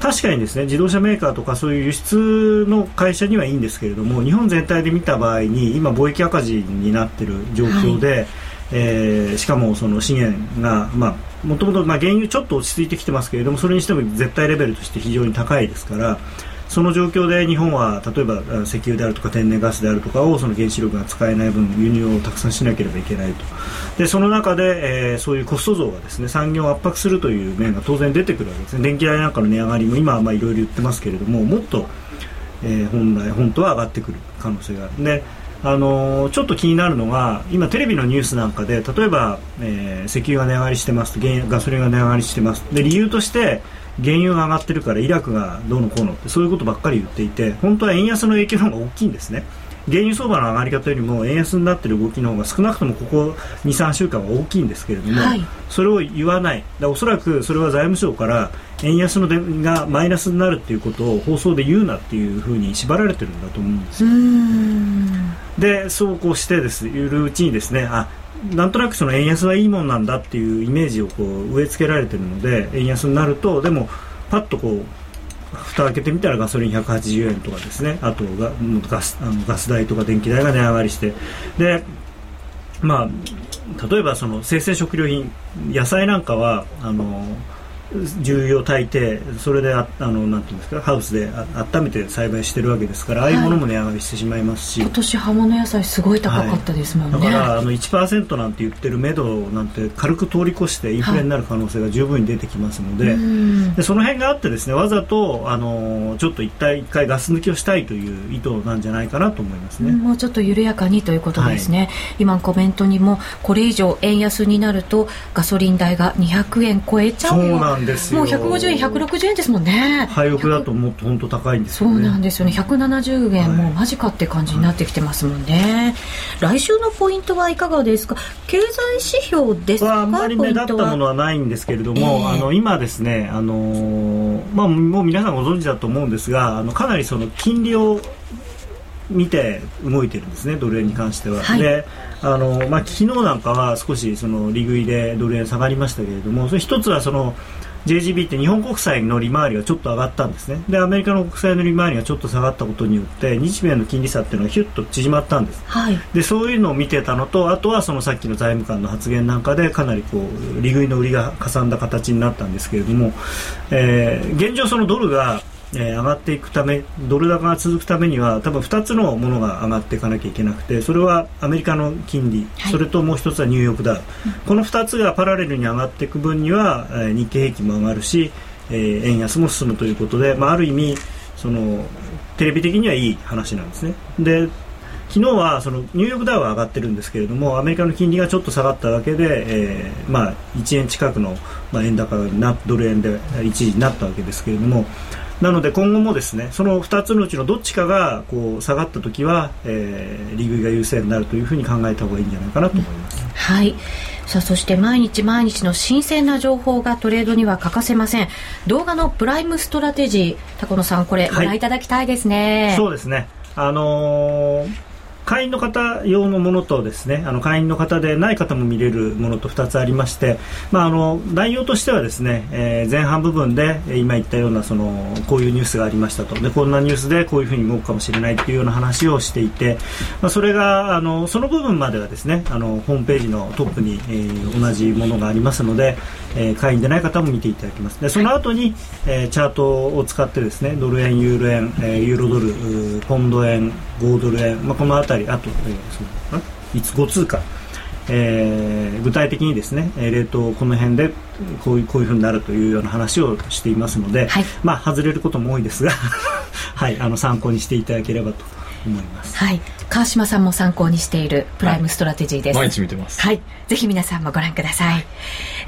確かにですね自動車メーカーとかそういう輸出の会社にはいいんですけれども日本全体で見た場合に今貿易赤字になっている状況で、はいえー、しかもその資源が、まあ、もともと原油ちょっと落ち着いてきてますけれどもそれにしても絶対レベルとして非常に高いですからその状況で日本は例えば石油であるとか天然ガスであるとかをその原子力が使えない分輸入をたくさんしなければいけないと。でその中で、えー、そういうコスト増がですね産業を圧迫するという面が当然出てくるわけですね。電気代なんかの値上がりも今はいろいろ言ってますけれどももっと、えー、本来本当は上がってくる可能性がある。であのちょっと気になるのが今、テレビのニュースなんかで例えば、えー、石油が値上がりしてますガソリンが値上がりしてますで理由として原油が上がってるからイラクがどうのこうのってそういうことばっかり言っていて本当は円安の影響の方が大きいんですね。原油相場の上がり方よりも円安になっている動きの方が少なくともここ23週間は大きいんですけれども、はい、それを言わない。だおそらくそれは財務省から円安のでがマイナスになるっていうことを放送で言うなっていうふうに縛られてるんだと思うんですよ。でそうこうしてです。いるうちにですねあなんとなくその円安はいいもんなんだっていうイメージをこう植え付けられてるので円安になるとでもパッとこう蓋開けてみたらガソリン180円とかですね。あとガガスあのガス代とか電気代が値上がりして。でまあ例えばその生鮮食料品野菜なんかはあの重油を炊いてそれでああのなんていうんですかハウスであ温めて栽培してるわけですから、ああいうものも値上がりしてしまいますし。今年葉物野菜すごい高かったですもんね、はい、だからあの1%なんて言ってる目処なんて軽く通り越してインフレになる可能性が十分に出てきますので。はい、でその辺があってですねわざとあのちょっと一体一回ガス抜きをしたいという意図なんじゃないかなと思いますね、もうちょっと緩やかにということですね、はい、今コメントにもこれ以上円安になるとガソリン代が200円超えちゃうそうなんですよ。もう150円160円ですもんね。廃屋だともっと本当高いんですよ、ね、そうなんですよね。170円、はい、もう間近って感じになってきてますもんね、来週のポイントはいかがですか？経済指標ですか？あんまり目立ったものはないんですけれども、えー、あの今ですねあのまあもう皆さんご存知だと思うんですがあのかなりその金利を見て動いてるんですね、ドル円に関しては。はい、であのまあ、昨日なんかは少しその利食いでドル円下がりましたけれども、それ一つはその JGB って日本国債の利回りがちょっと上がったんですね。でアメリカの国債の利回りがちょっと下がったことによって日米の金利差っていうのがヒュッと縮まったんです、はい、でそういうのを見てたのとあとはそのさっきの財務官の発言なんかでかなりこう利食いの売りがかさんだ形になったんですけれども、えー、現状そのドルがえー、上がっていくためドル高が続くためには多分2つのものが上がっていかなきゃいけなくてそれはアメリカの金利、はい、それともう1つはニューヨークダウ、うん、この2つがパラレルに上がっていく分には、えー、日経平均も上がるし、えー、円安も進むということで、まあ、ある意味そのテレビ的にはいい話なんですね。で昨日はそのニューヨークダウは上がってるんですけれどもアメリカの金利がちょっと下がっただけで、えーまあ、1円近くの、まあ、円高なドル円で一時になったわけですけれどもなので今後もですねその2つのうちのどっちかがこう下がった時は、えー、利食いが優勢になるというふうに考えた方がいいんじゃないかなと思います。うん、はい。さあそして毎日毎日の新鮮な情報がトレードには欠かせません。動画のプライムストラテジー高野さんこれご覧いただきたいですね、はい、そうですね。あのー会員の方用のものとですねあの会員の方でない方も見れるものと2つありまして、まあ、あの内容としてはですね、えー、前半部分で今言ったようなそのこういうニュースがありましたと。でこんなニュースでこういうふうに動くかもしれないというような話をしていて、まあ、それがあのその部分まではですねあのホームページのトップに、えー、同じものがありますので、えー、会員でない方も見ていただけます。でその後に、えー、チャートを使ってですねドル円、ユーロ円、えー、ユーロドルポンド円、5ドル円、まあ、この辺りあと、えー、そういつ？5通貨、えー、具体的にですね、えー、レートをこの辺でこういうこういうふうになるというような話をしていますので、はい、まあ外れることも多いですが (laughs) はい、あの参考にしていただければと思います。はい、川島さんも参考にしているプライムストラテジーです。はい、毎日見てます。はい、ぜひ皆さんもご覧ください。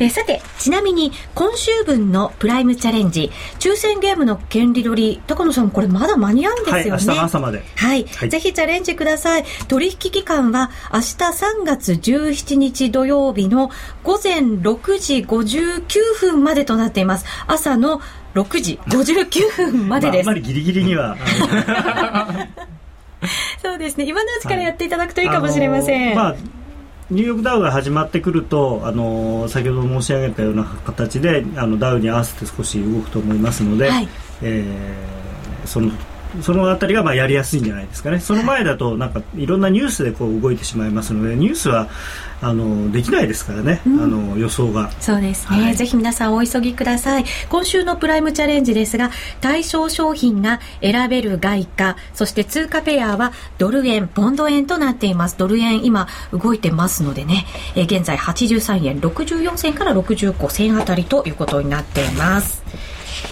えー、さて、ちなみに今週分のプライムチャレンジ、抽選ゲームの権利取り、高野さんこれまだ間に合うんですよね。はい、明日の朝まで。はい、はい、ぜひチャレンジください。取引期間は明日3月17日土曜日の午前6時59分までとなっています。朝の6時59分までです。まあ、あまりギリギリには。(laughs) (laughs) そうですね。今のうちからやっていただくといいかもしれません、はい、まあニューヨークダウが始まってくるとあの先ほど申し上げたような形であのダウに合わせて少し動くと思いますので、はい、えー、そのそのあたりがまあやりやすいんじゃないですかね。その前だとなんかいろんなニュースでこう動いてしまいますので、ニュースはあのできないですからね、うん、あの予想が。そうですね、はい、ぜひ皆さんお急ぎください。今週のプライムチャレンジですが、対象商品が選べる外貨、そして通貨ペアはドル円、ポンド円となっています。ドル円今動いてますのでね、え現在83円64銭から65銭あたりということになっています。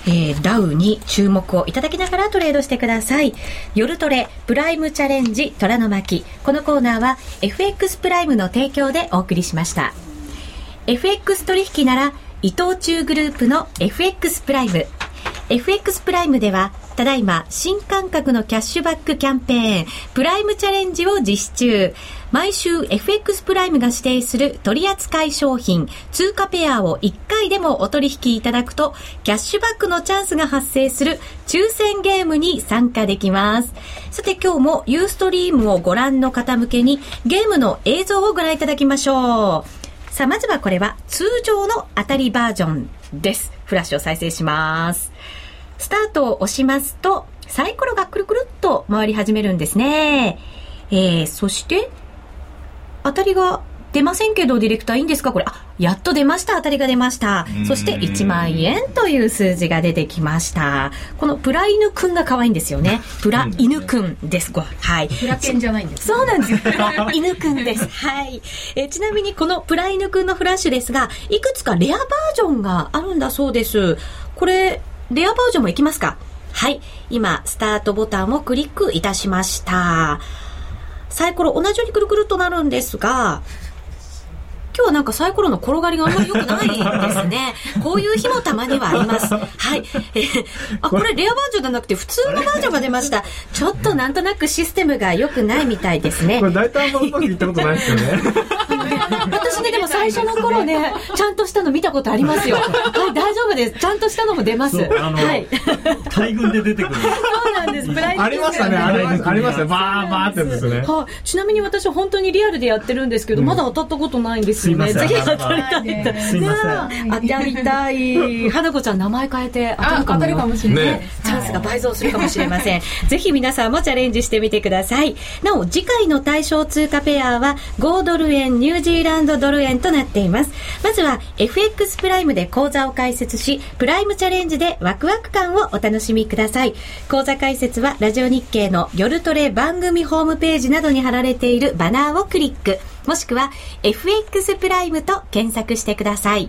えー、ダウに注目をいただきながらトレードしてください。夜トレ、プライムチャレンジ、虎の巻。このコーナーは FX プライムの提供でお送りしました。FX 取引なら伊藤忠グループの FX プライム。FX プライムではただいま新感覚のキャッシュバックキャンペーンプライムチャレンジを実施中。毎週 FX プライムが指定する取扱商品通貨ペアを1回でもお取引いただくとキャッシュバックのチャンスが発生する抽選ゲームに参加できます。さて今日もユーストリームをご覧の方向けにゲームの映像をご覧いただきましょう。さあまずはこれは通常の当たりバージョンです。フラッシュを再生します。スタートを押しますと、サイコロがくるくるっと回り始めるんですね。えー、そして、当たりが出ませんけど、ディレクターいいんですか？これ、あ、やっと出ました。当たりが出ました。そして1万円という数字が出てきました。このプラ犬くんが可愛いんですよね。(laughs) プラ犬くんです。はい。プラ犬じゃないんです。そうなんですよ。(laughs) プラ犬くんです。はい。えちなみにこのプラ犬くんのフラッシュですが、いくつかレアバージョンがあるんだそうです。これ、レアバージョンもいきますかはい。今、スタートボタンをクリックいたしました。サイコロ同じようにくるくるとなるんですが、今日はなんかサイコロの転がりがあんまり良くないですね。(laughs) こういう日もたまにはあります。はい。えー、あ、これレアバージョンじゃなくて普通のバージョンが出ました。ちょっとなんとなくシステムが良くないみたいですね。これ大体あんまうまくいったことないですよね。私ね、でも最初の頃ね、ちゃんとしたの見たことありますよ。はい、大丈夫です。ちゃんとしたのも出ます。あの、はい。大群で出てくる。です。プライありましたね、ありました。ありました。バーバーってですね。はい。ちなみに私は本当にリアルでやってるんですけど、まだ当たったことないんですよね。ぜひ当たりたい。すいません。当たりたい。花子ちゃん名前変えて当たるかもしれない。チャンスが倍増するかもしれません。ぜひ皆さんもチャレンジしてみてください。なお、次回の対象通貨ペアは5ドル円、ニュージーランドドル円となっています。まずは FX プライムで講座を開設し、プライムチャレンジでワクワク感をお楽しみください。講座開設はラジオ日経の夜トレ番組ホームページなどに貼られているバナーをクリック。もしくは FX プライムと検索してください。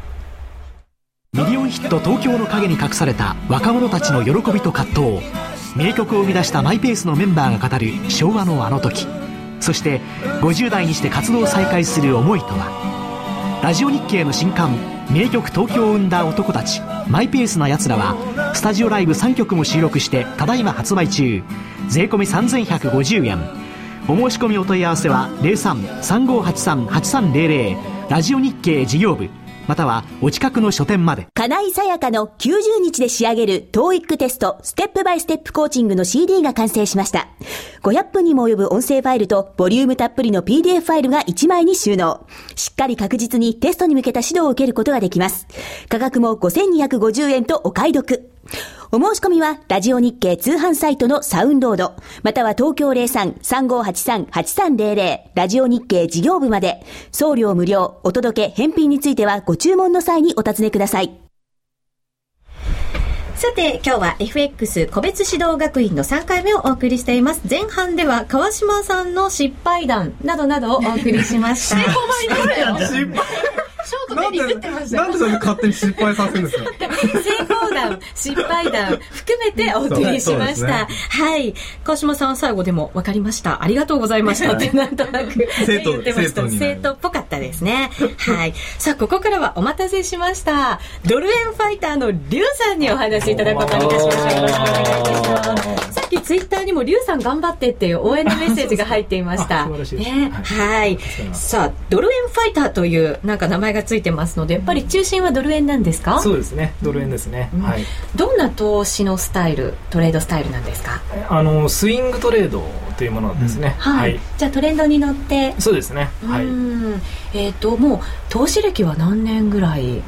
ミリオンヒット東京の陰に隠された若者たちの喜びと葛藤。名曲を生み出したマイペースのメンバーが語る昭和のあの時。そして50代にして活動を再開する思いとは。ラジオ日経の新刊名曲東京を生んだ男たち。マイペースな奴らはスタジオライブ3曲も収録してただいま発売中。税込3150円。お申し込みお問い合わせは03-3583-8300ラジオ日経事業部。またはお近くの書店まで。金井さやかの90日で仕上げる TOEIC テストステップバイステップコーチングの CD が完成しました。500分にも及ぶ音声ファイルとボリュームたっぷりの PDF ファイルが1枚に収納。しっかり確実にテストに向けた指導を受けることができます。価格も5250円とお買い得。お申し込みは、ラジオ日経通販サイトのサウンロード、または東京03-3583-8300、ラジオ日経事業部まで、送料無料、お届け、返品についてはご注文の際にお尋ねください。さて、今日は FX 個別指導学院の3回目をお送りしています。前半では川島さんの失敗談などなどをお送りしました。失敗ショートでリってましたなんでそれ勝手に失敗させるんですか？成功談、失敗談 (laughs) 含めてお送りしました。ね、はい。川島さん最後でも分かりました。ありがとうございましたってなんとなく生徒言ってました。生徒っぽかったですね。はい。さあ、ここからはお待たせしました。ドル円ファイターのリュウさんにお話しいただくことにいたしました。よろしくお願いいたします。きツイッターにもリュウさん頑張ってっていう応援のメッセージが入っていました。ね、はい。さあ、ドル円ファイターというなんか名前がついてますのでやっぱり中心はドル円なんですか？そうですね。ドル円ですね、うん、はい。どんな投資のスタイルトレードスタイルなんですか？あのスイングトレードというものですね、うん、はい、じゃあトレンドに乗って。そうですね。はい。えっ、ー、ともう投資歴は何年ぐらい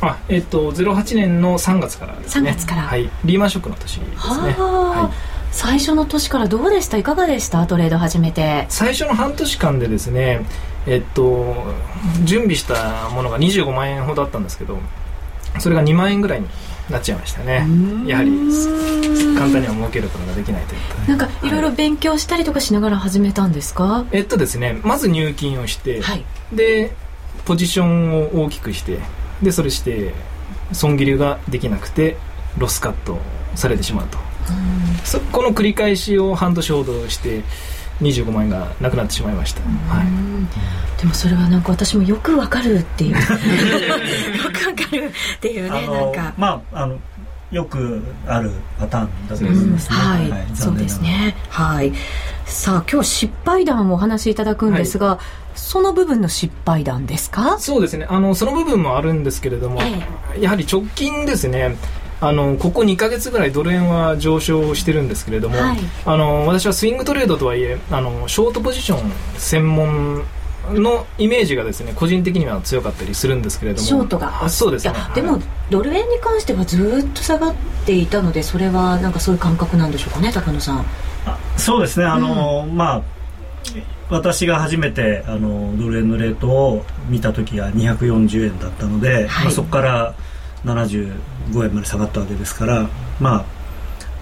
あえっ、ー、と08年の3月からですね。3月から。はい。リーマンショックの年ですね。はい。最初の年からどうでした？いかがでした？トレード始めて。最初の半年間でですねえっと準備したものが25万円ほどあったんですけどそれが2万円ぐらいになっちゃいましたね。やはり簡単には儲けることができないというかなんかいろいろ勉強したりとかしながら始めたんですか、えっとですねまず入金をして、はい、でポジションを大きくしてでそれして損切りができなくてロスカットされてしまうと。そこの繰り返しを半年ほどして25万円がなくなってしまいました、はい、でもそれはなんか私もよくわかるっていう。(laughs) よくわかるっていうねなんか。まああのよくあるパターンだと思いますね、はい、はい、そうですね。はい。さあ今日失敗談をお話しいただくんですが、はい、その部分の失敗談ですか？そうですね。あのその部分もあるんですけれども、ええ、やはり直近ですねあのここ2か月ぐらいドル円は上昇してるんですけれども、はい、あの私はスイングトレードとはいえあのショートポジション専門のイメージがですね個人的には強かったりするんですけれども。ショートが。そうですね。でも、ドル円に関してはずっと下がっていたのでそれはなんかそういう感覚なんでしょうかね高野さん。そうですね。あの、うん、まあ私が初めてあのドル円のレートを見た時は240円だったので、はい、まあ、そこから75円まで下がったわけですからまあ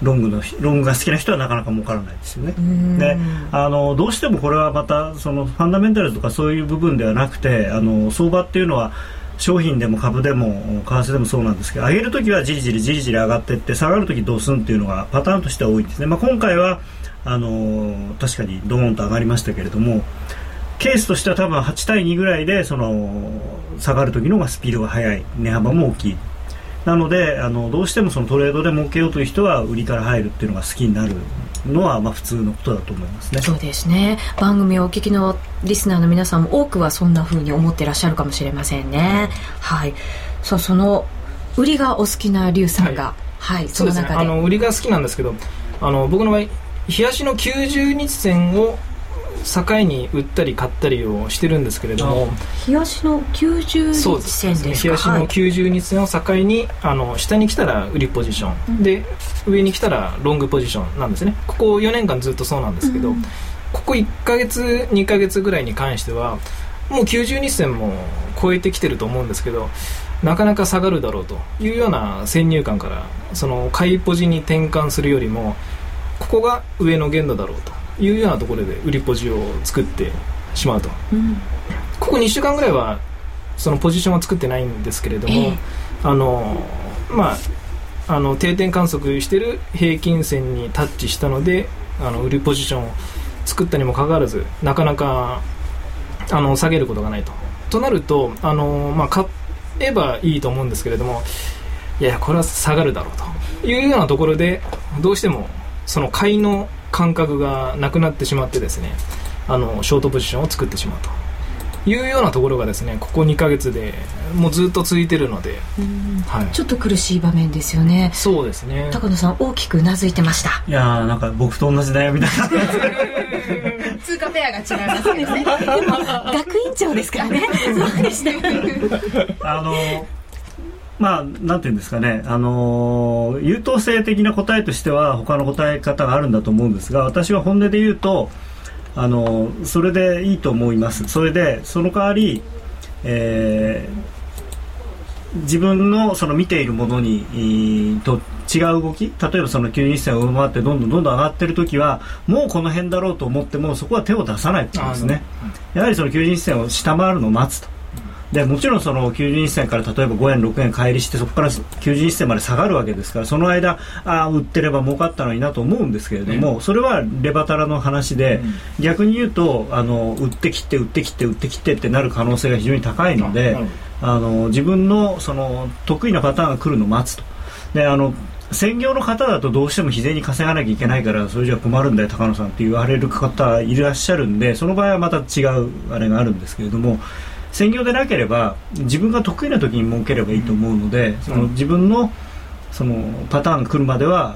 ロングのロングが好きな人はなかなか儲からないですよね。であのどうしてもこれはまたそのファンダメンタルとかそういう部分ではなくてあの相場っていうのは商品でも株でも為替でもそうなんですけど上げるときはじりじりじりじり上がっていって下がるときどうすんっていうのがパターンとしては多いんですね、まあ、今回はあの確かにドーンと上がりましたけれどもケースとしては多分8対2ぐらいでその下がる時のがスピードが速い。値幅も大きいなのであのどうしてもそのトレードで儲けようという人は売りから入るっていうのが好きになるのはまあ普通のことだと思いますね。そうですね。番組をお聞きのリスナーの皆さんも多くはそんなふうに思ってらっしゃるかもしれませんね、はい。そうその売りがお好きな劉さんが、はい、はい、その中で、ね、あの売りが好きなんですけどあの僕の場合冷やしの90日線を境に売ったり買ったりをしてるんですけれども冷やしの90日線ですか？冷やしの90日線を境にあの下に来たら売りポジション、うん、で上に来たらロングポジションなんですね。ここ4年間ずっとそうなんですけど、うん、ここ1か月2か月ぐらいに関してはもう90日線も超えてきてると思うんですけどなかなか下がるだろうというような先入観からその買いポジに転換するよりもここが上の限度だろうというようなところで売りポジを作ってしまうと、うん、ここ2週間ぐらいはそのポジションは作ってないんですけれども、えー、あのまああの定点観測してる平均線にタッチしたのであの売りポジションを作ったにもかかわらずなかなかあの下げることがないと。となるとあの、まあ、買えばいいと思うんですけれどもいやこれは下がるだろうと。いうようなところでどうしてもその買いの感覚がなくなってしまってですねあのショートポジションを作ってしまうと。いうようなところがですねここ2か月でもうずっと続いてるので、はい、ちょっと苦しい場面ですよね。そうですね。高野さん大きくうなずいてました。いやーなんか僕と同じ悩みだな。(laughs) 通貨ペアが違いますけどね。(laughs) でも学院長ですからね。そうでした。あのまあ、なんていうんですかね、あのー、優等生的な答えとしては他の答え方があるんだと思うんですが私は本音で言うと、あのー、それでいいと思います。それでその代わり、えー、自分のその見ているものにと違う動き例えばその9日線を上回ってどんどんどんどん上がってる時はもうこの辺だろうと思ってもそこは手を出さないってことですね。やはりその9日線を下回るのを待つとでもちろんその90日線から例えば5円6円乖離してそこから90日線まで下がるわけですからその間あ売ってれば儲かったのになと思うんですけれども、それはレバタラの話で、逆に言うとあの売ってきて売ってきて売ってきてってなる可能性が非常に高いので、あの自分のその得意なパターンが来るのを待つと。であの専業の方だとどうしても日銭稼がなきゃいけないからそれじゃ困るんだよ高野さんって言われる方いらっしゃるんでその場合はまた違うあれがあるんですけれども専業でなければ自分が得意な時に儲ければいいと思うので、うん、その自分のそのパターンが来るまでは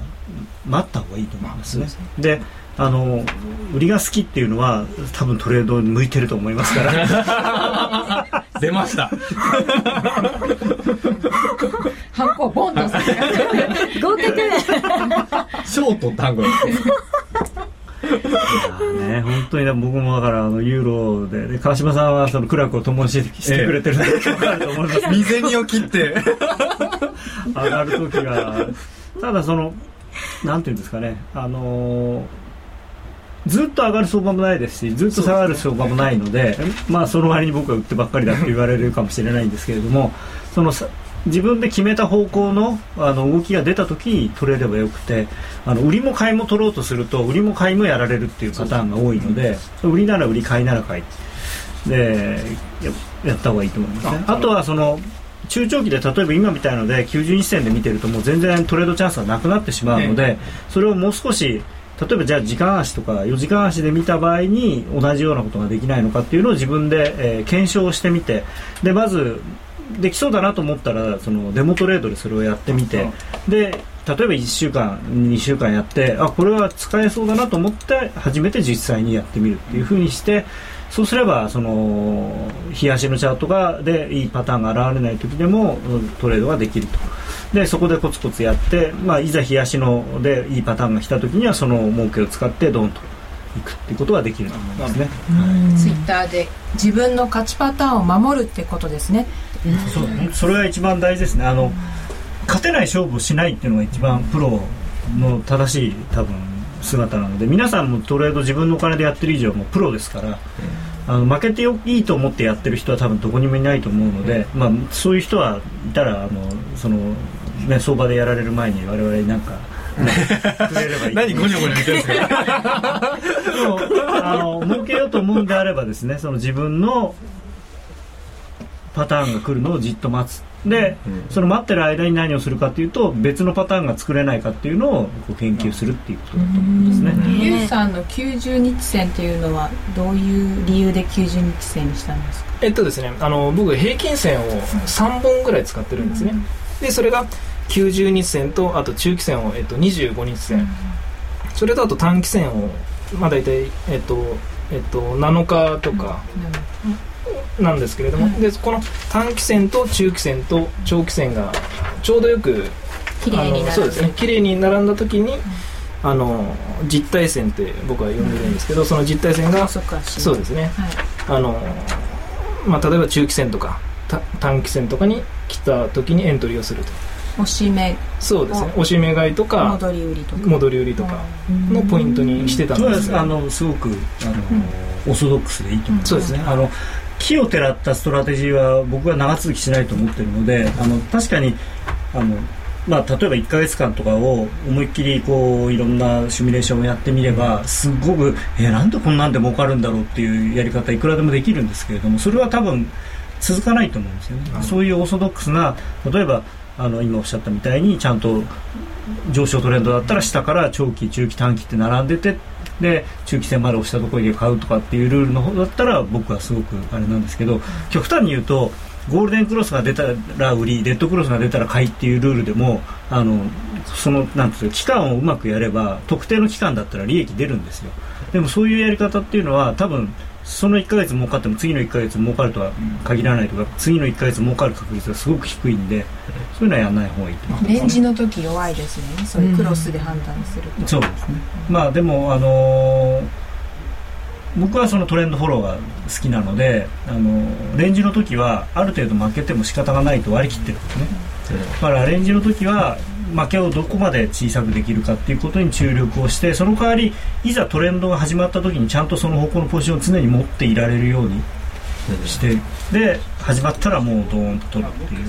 待った方がいいと思いますね。であの売りが好きっていうのは多分トレードに向いてると思いますから。(laughs) 出ました。ハンコボンとさ (laughs) 合格ショート単語ね、本当に僕もだからあのユーロでで川島さんはその苦楽を共にしてくれてるので分かると思います。(laughs) 未銭を切って。(laughs) 上がる時が。ただそのなんていうんですかねあのーずっと上がる相場もないですしずっと下がる相場もないのでまあその割に僕は売ってばっかりだって言われるかもしれないんですけれどもその自分で決めた方向のあの動きが出た時に取れればよくてあの売りも買いも取ろうとすると売りも買いもやられるっていうパターンが多いので売りなら売り買いなら買い。でややった方がいいと思いますね。あとはその中長期で例えば今みたいので90日線で見てるともう全然トレードチャンスがなくなってしまうので、それをもう少し例えばじゃあ時間足とか4時間足で見た場合に同じようなことができないのかっていうのを自分で、えー、検証してみてでまずできそうだなと思ったらそのデモトレードでそれをやってみてで例えば1週間2週間やってあこれは使えそうだなと思って初めて実際にやってみるっていうふうにしてそうすればその冷やしのチャートがでいいパターンが現れない時でもトレードができると。でそこでコツコツやって、まあ、いざ冷やしのでいいパターンが来た時にはその儲けを使ってドンといくっていうことができると思いますね、はい、ツイッターで自分の勝ちパターンを守るってことですね、そうねそれが一番大事ですね。あの勝てない勝負をしないっていうのが一番プロの正しい多分姿なので皆さんもトレード自分のお金でやってる以上もプロですから、あの負けていいと思ってやってる人は多分どこにもいないと思うので、まあ、そういう人はいたらあのその、ね、相場でやられる前に我々になんか。ね、何ゴニョゴニョ言ってるんですか？あの儲けようと思うんであればですねその自分のパターンが来るのをじっと待つ。で、うん、その待ってる間に何をするかというと別のパターンが作れないかっていうのをこう研究するっていうことだと思うんですね。ゆうさんの90日線っていうのはどういう理由で90日線にしたんですか？えっとですねあの僕平均線を3本ぐらい使ってるんですね。でそれが90日線とあと中期線を、えっと、25日線、それとあと短期線をまあ大体えっとえっと7日とか、なんですけれども、うん、でこの短期線と中期線と長期線がちょうどよく綺麗にそうですね綺麗に並んだ時に、うん、あの実体線って僕は呼んでるんですけど、その実体線がそうですね、はい、あのまあ、例えば中期線とか短期線とかに来た時にエントリーをすると。押し目そうですね。押し目買いとか戻り売りとか。戻り売りとかのポイントにしてたんです。あのすごくあの、オーソドックスでいいと思います、そうですね。あの木をてらったストラテジーは僕は長続きしないと思ってるのであの確かにあの、まあ、例えば1か月間とかを思いっきりこういろんなシミュレーションをやってみればすごくえー、なんでこんなんで儲かるんだろうっていうやり方いくらでもできるんですけれどもそれは多分続かないと思うんですよね。そういうオーソドックスな例えばあの今おっしゃったみたいにちゃんと上昇トレンドだったら下から長期中期短期って並んでてで中期線まで押したところで買うとかっていうルールの方だったら僕はすごくあれなんですけど極端に言うとゴールデンクロスが出たら売りレッドクロスが出たら買いっていうルールでもあのそのなんていう期間をうまくやれば特定の期間だったら利益出るんですよ。でもそういうやり方っていうのは多分その1か月儲かっても次の1か月儲かるとは限らないとか次の1か月儲かる確率がすごく低いんでそういうのはやらない方がいいと。思いますレンジの時弱いですね。そういうクロスで判断すると、うん、そうですね。まあでもあのー、僕はそのトレンドフォローが好きなのであのレンジの時はある程度負けても仕方がないと割り切ってるんですね、だからレンジの時は負けをどこまで小さくできるかっていうことに注力をしてその代わりいざトレンドが始まった時にちゃんとその方向のポジションを常に持っていられるようにしてで始まったらもうドーンと取るっていう、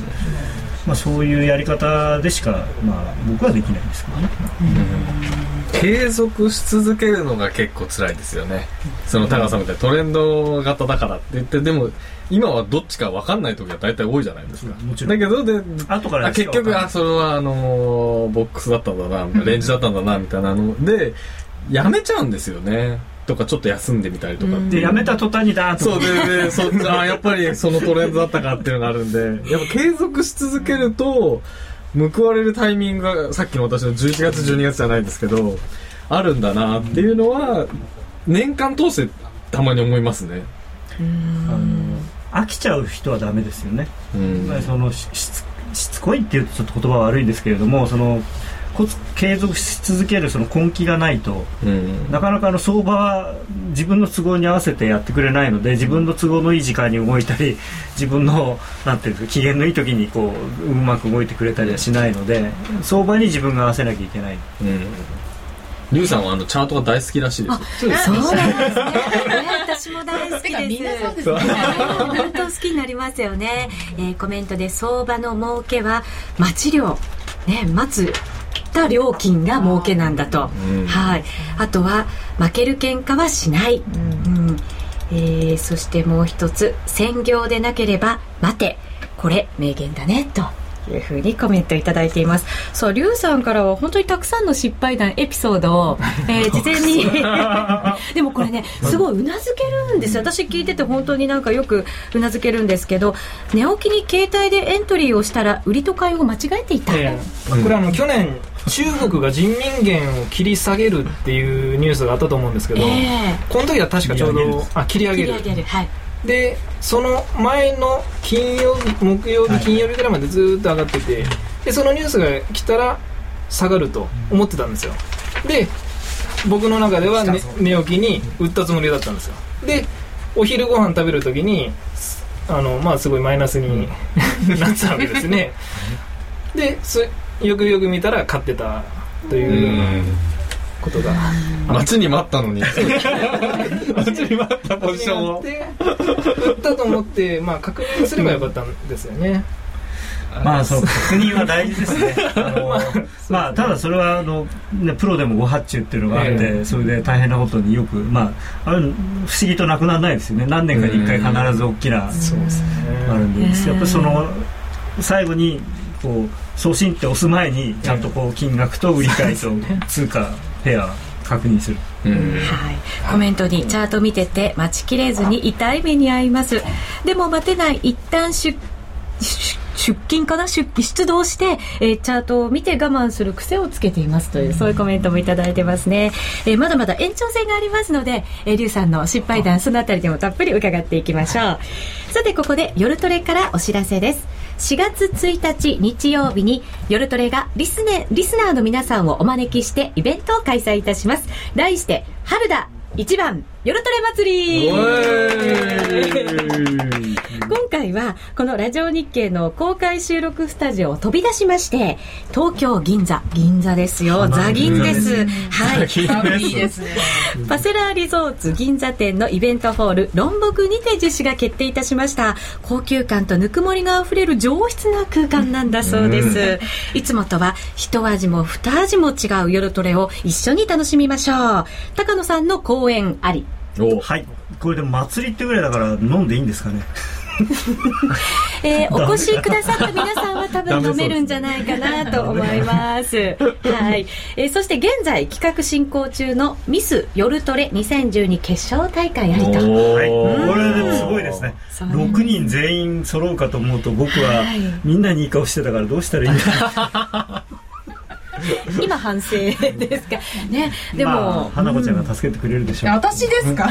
まあ、そういうやり方でしか、まあ、僕はできないんですけどね。継続し続けるのが結構辛いですよね。その高さみたいなトレンド型だからって言って、でも今はどっちか分かんない時は大体多いじゃないですか。もちろん。だけど、で、後から結局、あ、それはあのー、ボックスだったんだな、みたいな、レンジだったんだな、みたいなので、やめちゃうんですよね。とかちょっと休んでみたりとかでやめた途端にだそうででそ (laughs) あやっぱりそのトレンドだったかっていうのがあるんでやっぱ継続し続けると報われるタイミングがさっきの私の11月12月じゃないですけどあるんだなっていうのは年間通してたまに思いますね。飽きちゃう人はダメですよね、うん、そのしつこいっていうとちょっと言葉は悪いですけれどもその継続し続けるその根気がないと、うん、なかなかの相場は自分の都合に合わせてやってくれないので自分の都合のいい時間に動いたり (laughs) 自分のなんていうんですか機嫌のいい時にこううまく動いてくれたりはしないので相場に自分が合わせなきゃいけない。うんリュウさんはあのチャートが大好きらしいです。そうそうなんですね。私も大好きです。本当好きになりますよね。えー、コメントで相場の儲けは待ち量ね待つた料金が儲けなんだと、うん、はい。あとは負ける喧嘩はしない、うん、うん、えー、そしてもう一つ専業でなければ待て。これ名言だねというふうにコメントいただいています。さあリュウさんからは本当にたくさんの失敗談エピソードを、えー、(laughs) 事前に。(laughs) でもこれねすごいうなずけるんですよ。私聞いてて本当になんかよくうなずけるんですけど寝起きに携帯でエントリーをしたら売りと買いを間違えていた、えー、これあの去年中国が人民元を切り下げるっていうニュースがあったと思うんですけど、えー、この時は確かちょうどあ切り上げる。はいでその前の金曜日木曜日金曜日ぐらいまでずっと上がっててでそのニュースが来たら下がると思ってたんですよ。で僕の中では、ね、寝起きに売ったつもりだったんですよ。でお昼ご飯食べるときにあのまあすごいマイナスに (laughs) なってたわけですね。ですよくよく見たら買ってたということが。待ちに待ったのに。待ちに待ったポジションを。売ったと思って、まあ、確認すればよかったんですよね、まあ、その確認は大事ですね。(laughs) あの、まあ、ただそれは、あの、ね、プロでもご発注っていうのがあって、えー、それで大変なことによく、まあ、ある不思議となくならないですよね。何年かに一回必ず大きな、そうですね。あるんで、やっぱりその、最後に、こう、送信って押す前に、ちゃんとこう、金額と売り買いと通貨、ペア、確認する、はい、コメントにチャート見てて待ちきれずに痛い目に遭いますでも待てない一旦出出勤かな？出出動して、えー、チャートを見て我慢する癖をつけていますという、そういうコメントもいただいてますね。えー、まだまだ延長戦がありますので、えー、リュウさんの失敗談、そのあたりでもたっぷり伺っていきましょう。さて、ここで夜トレからお知らせです。4月1日日曜日に夜トレがリスネリスナーの皆さんをお招きしてイベントを開催いたします。題して、春だ一番夜トレ祭り今回はこのラジオ日経の公開収録スタジオを飛び出しまして東京銀座。銀座ですよ。ザ銀です。はい。いいですね。(laughs) パセラーリゾーツ銀座店のイベントホールロンボクにて実施が決定いたしました。高級感とぬくもりがあふれる上質な空間なんだそうです、いつもとは一味も二味も違う夜トレを一緒に楽しみましょう。高野さんの講演あり。はい。これでも祭りってぐらいだから飲んでいいんですかね (laughs) えー、お越しくださった皆さんは多分飲めるんじゃないかなと思います。はい。えー、そして現在企画進行中のミス夜トレ2012決勝大会ありと。はい。これでもすごいですね。6人全員揃うかと思うと僕はみんなにいい顔してたからどうしたらいいんだ (laughs) 今反省ですか？ねでも、まあ、花子ちゃんが助けてくれるでしょう、私ですか？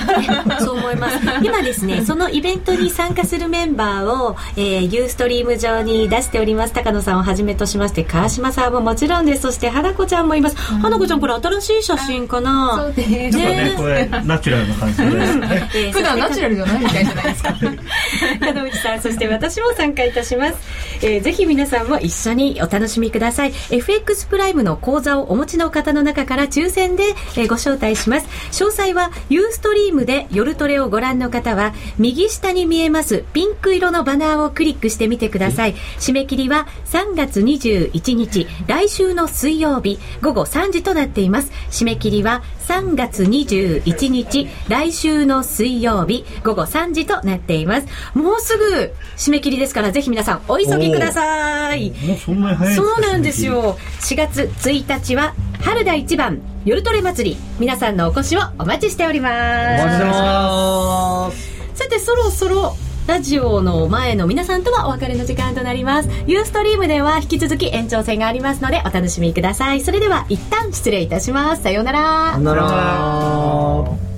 そう思います。今ですね (laughs) そのイベントに参加するメンバーを、えー、ユーストリーム上に出しております。高野さんをはじめとしまして川島さんももちろんです。そして花子ちゃんもいます、うん、花子ちゃんこれ新しい写真かな？そうです。ねね。これナチュラルな感じで、ね、えー、普段ナチュラルじゃないみたいじゃないですか。(laughs) 門内さんそして私も参加いたします、えー、ぜひ皆さんも一緒にお楽しみください。FX プライムの講座をお持ちの方の中から抽選で、えご招待します。詳細はユーストリームで夜トレをご覧の方は、右下に見えますピンク色のバナーをクリックしてみてください。締め切りは3月21日、来週の水曜日午後3時となっています。締め切りは3月21日、来週の水曜日午後3時となっています。もうすぐ締め切りですから、ぜひ皆さんお急ぎくださいそうなんですよ。4月1日は春田一番夜トレ祭り。皆さんのお越しをお待ちしております。お待ちしてます。さてそろそろラジオの前の皆さんとはお別れの時間となります。ユーストリームでは引き続き延長戦がありますのでお楽しみください。それでは一旦失礼いたします。さようなら。さようなら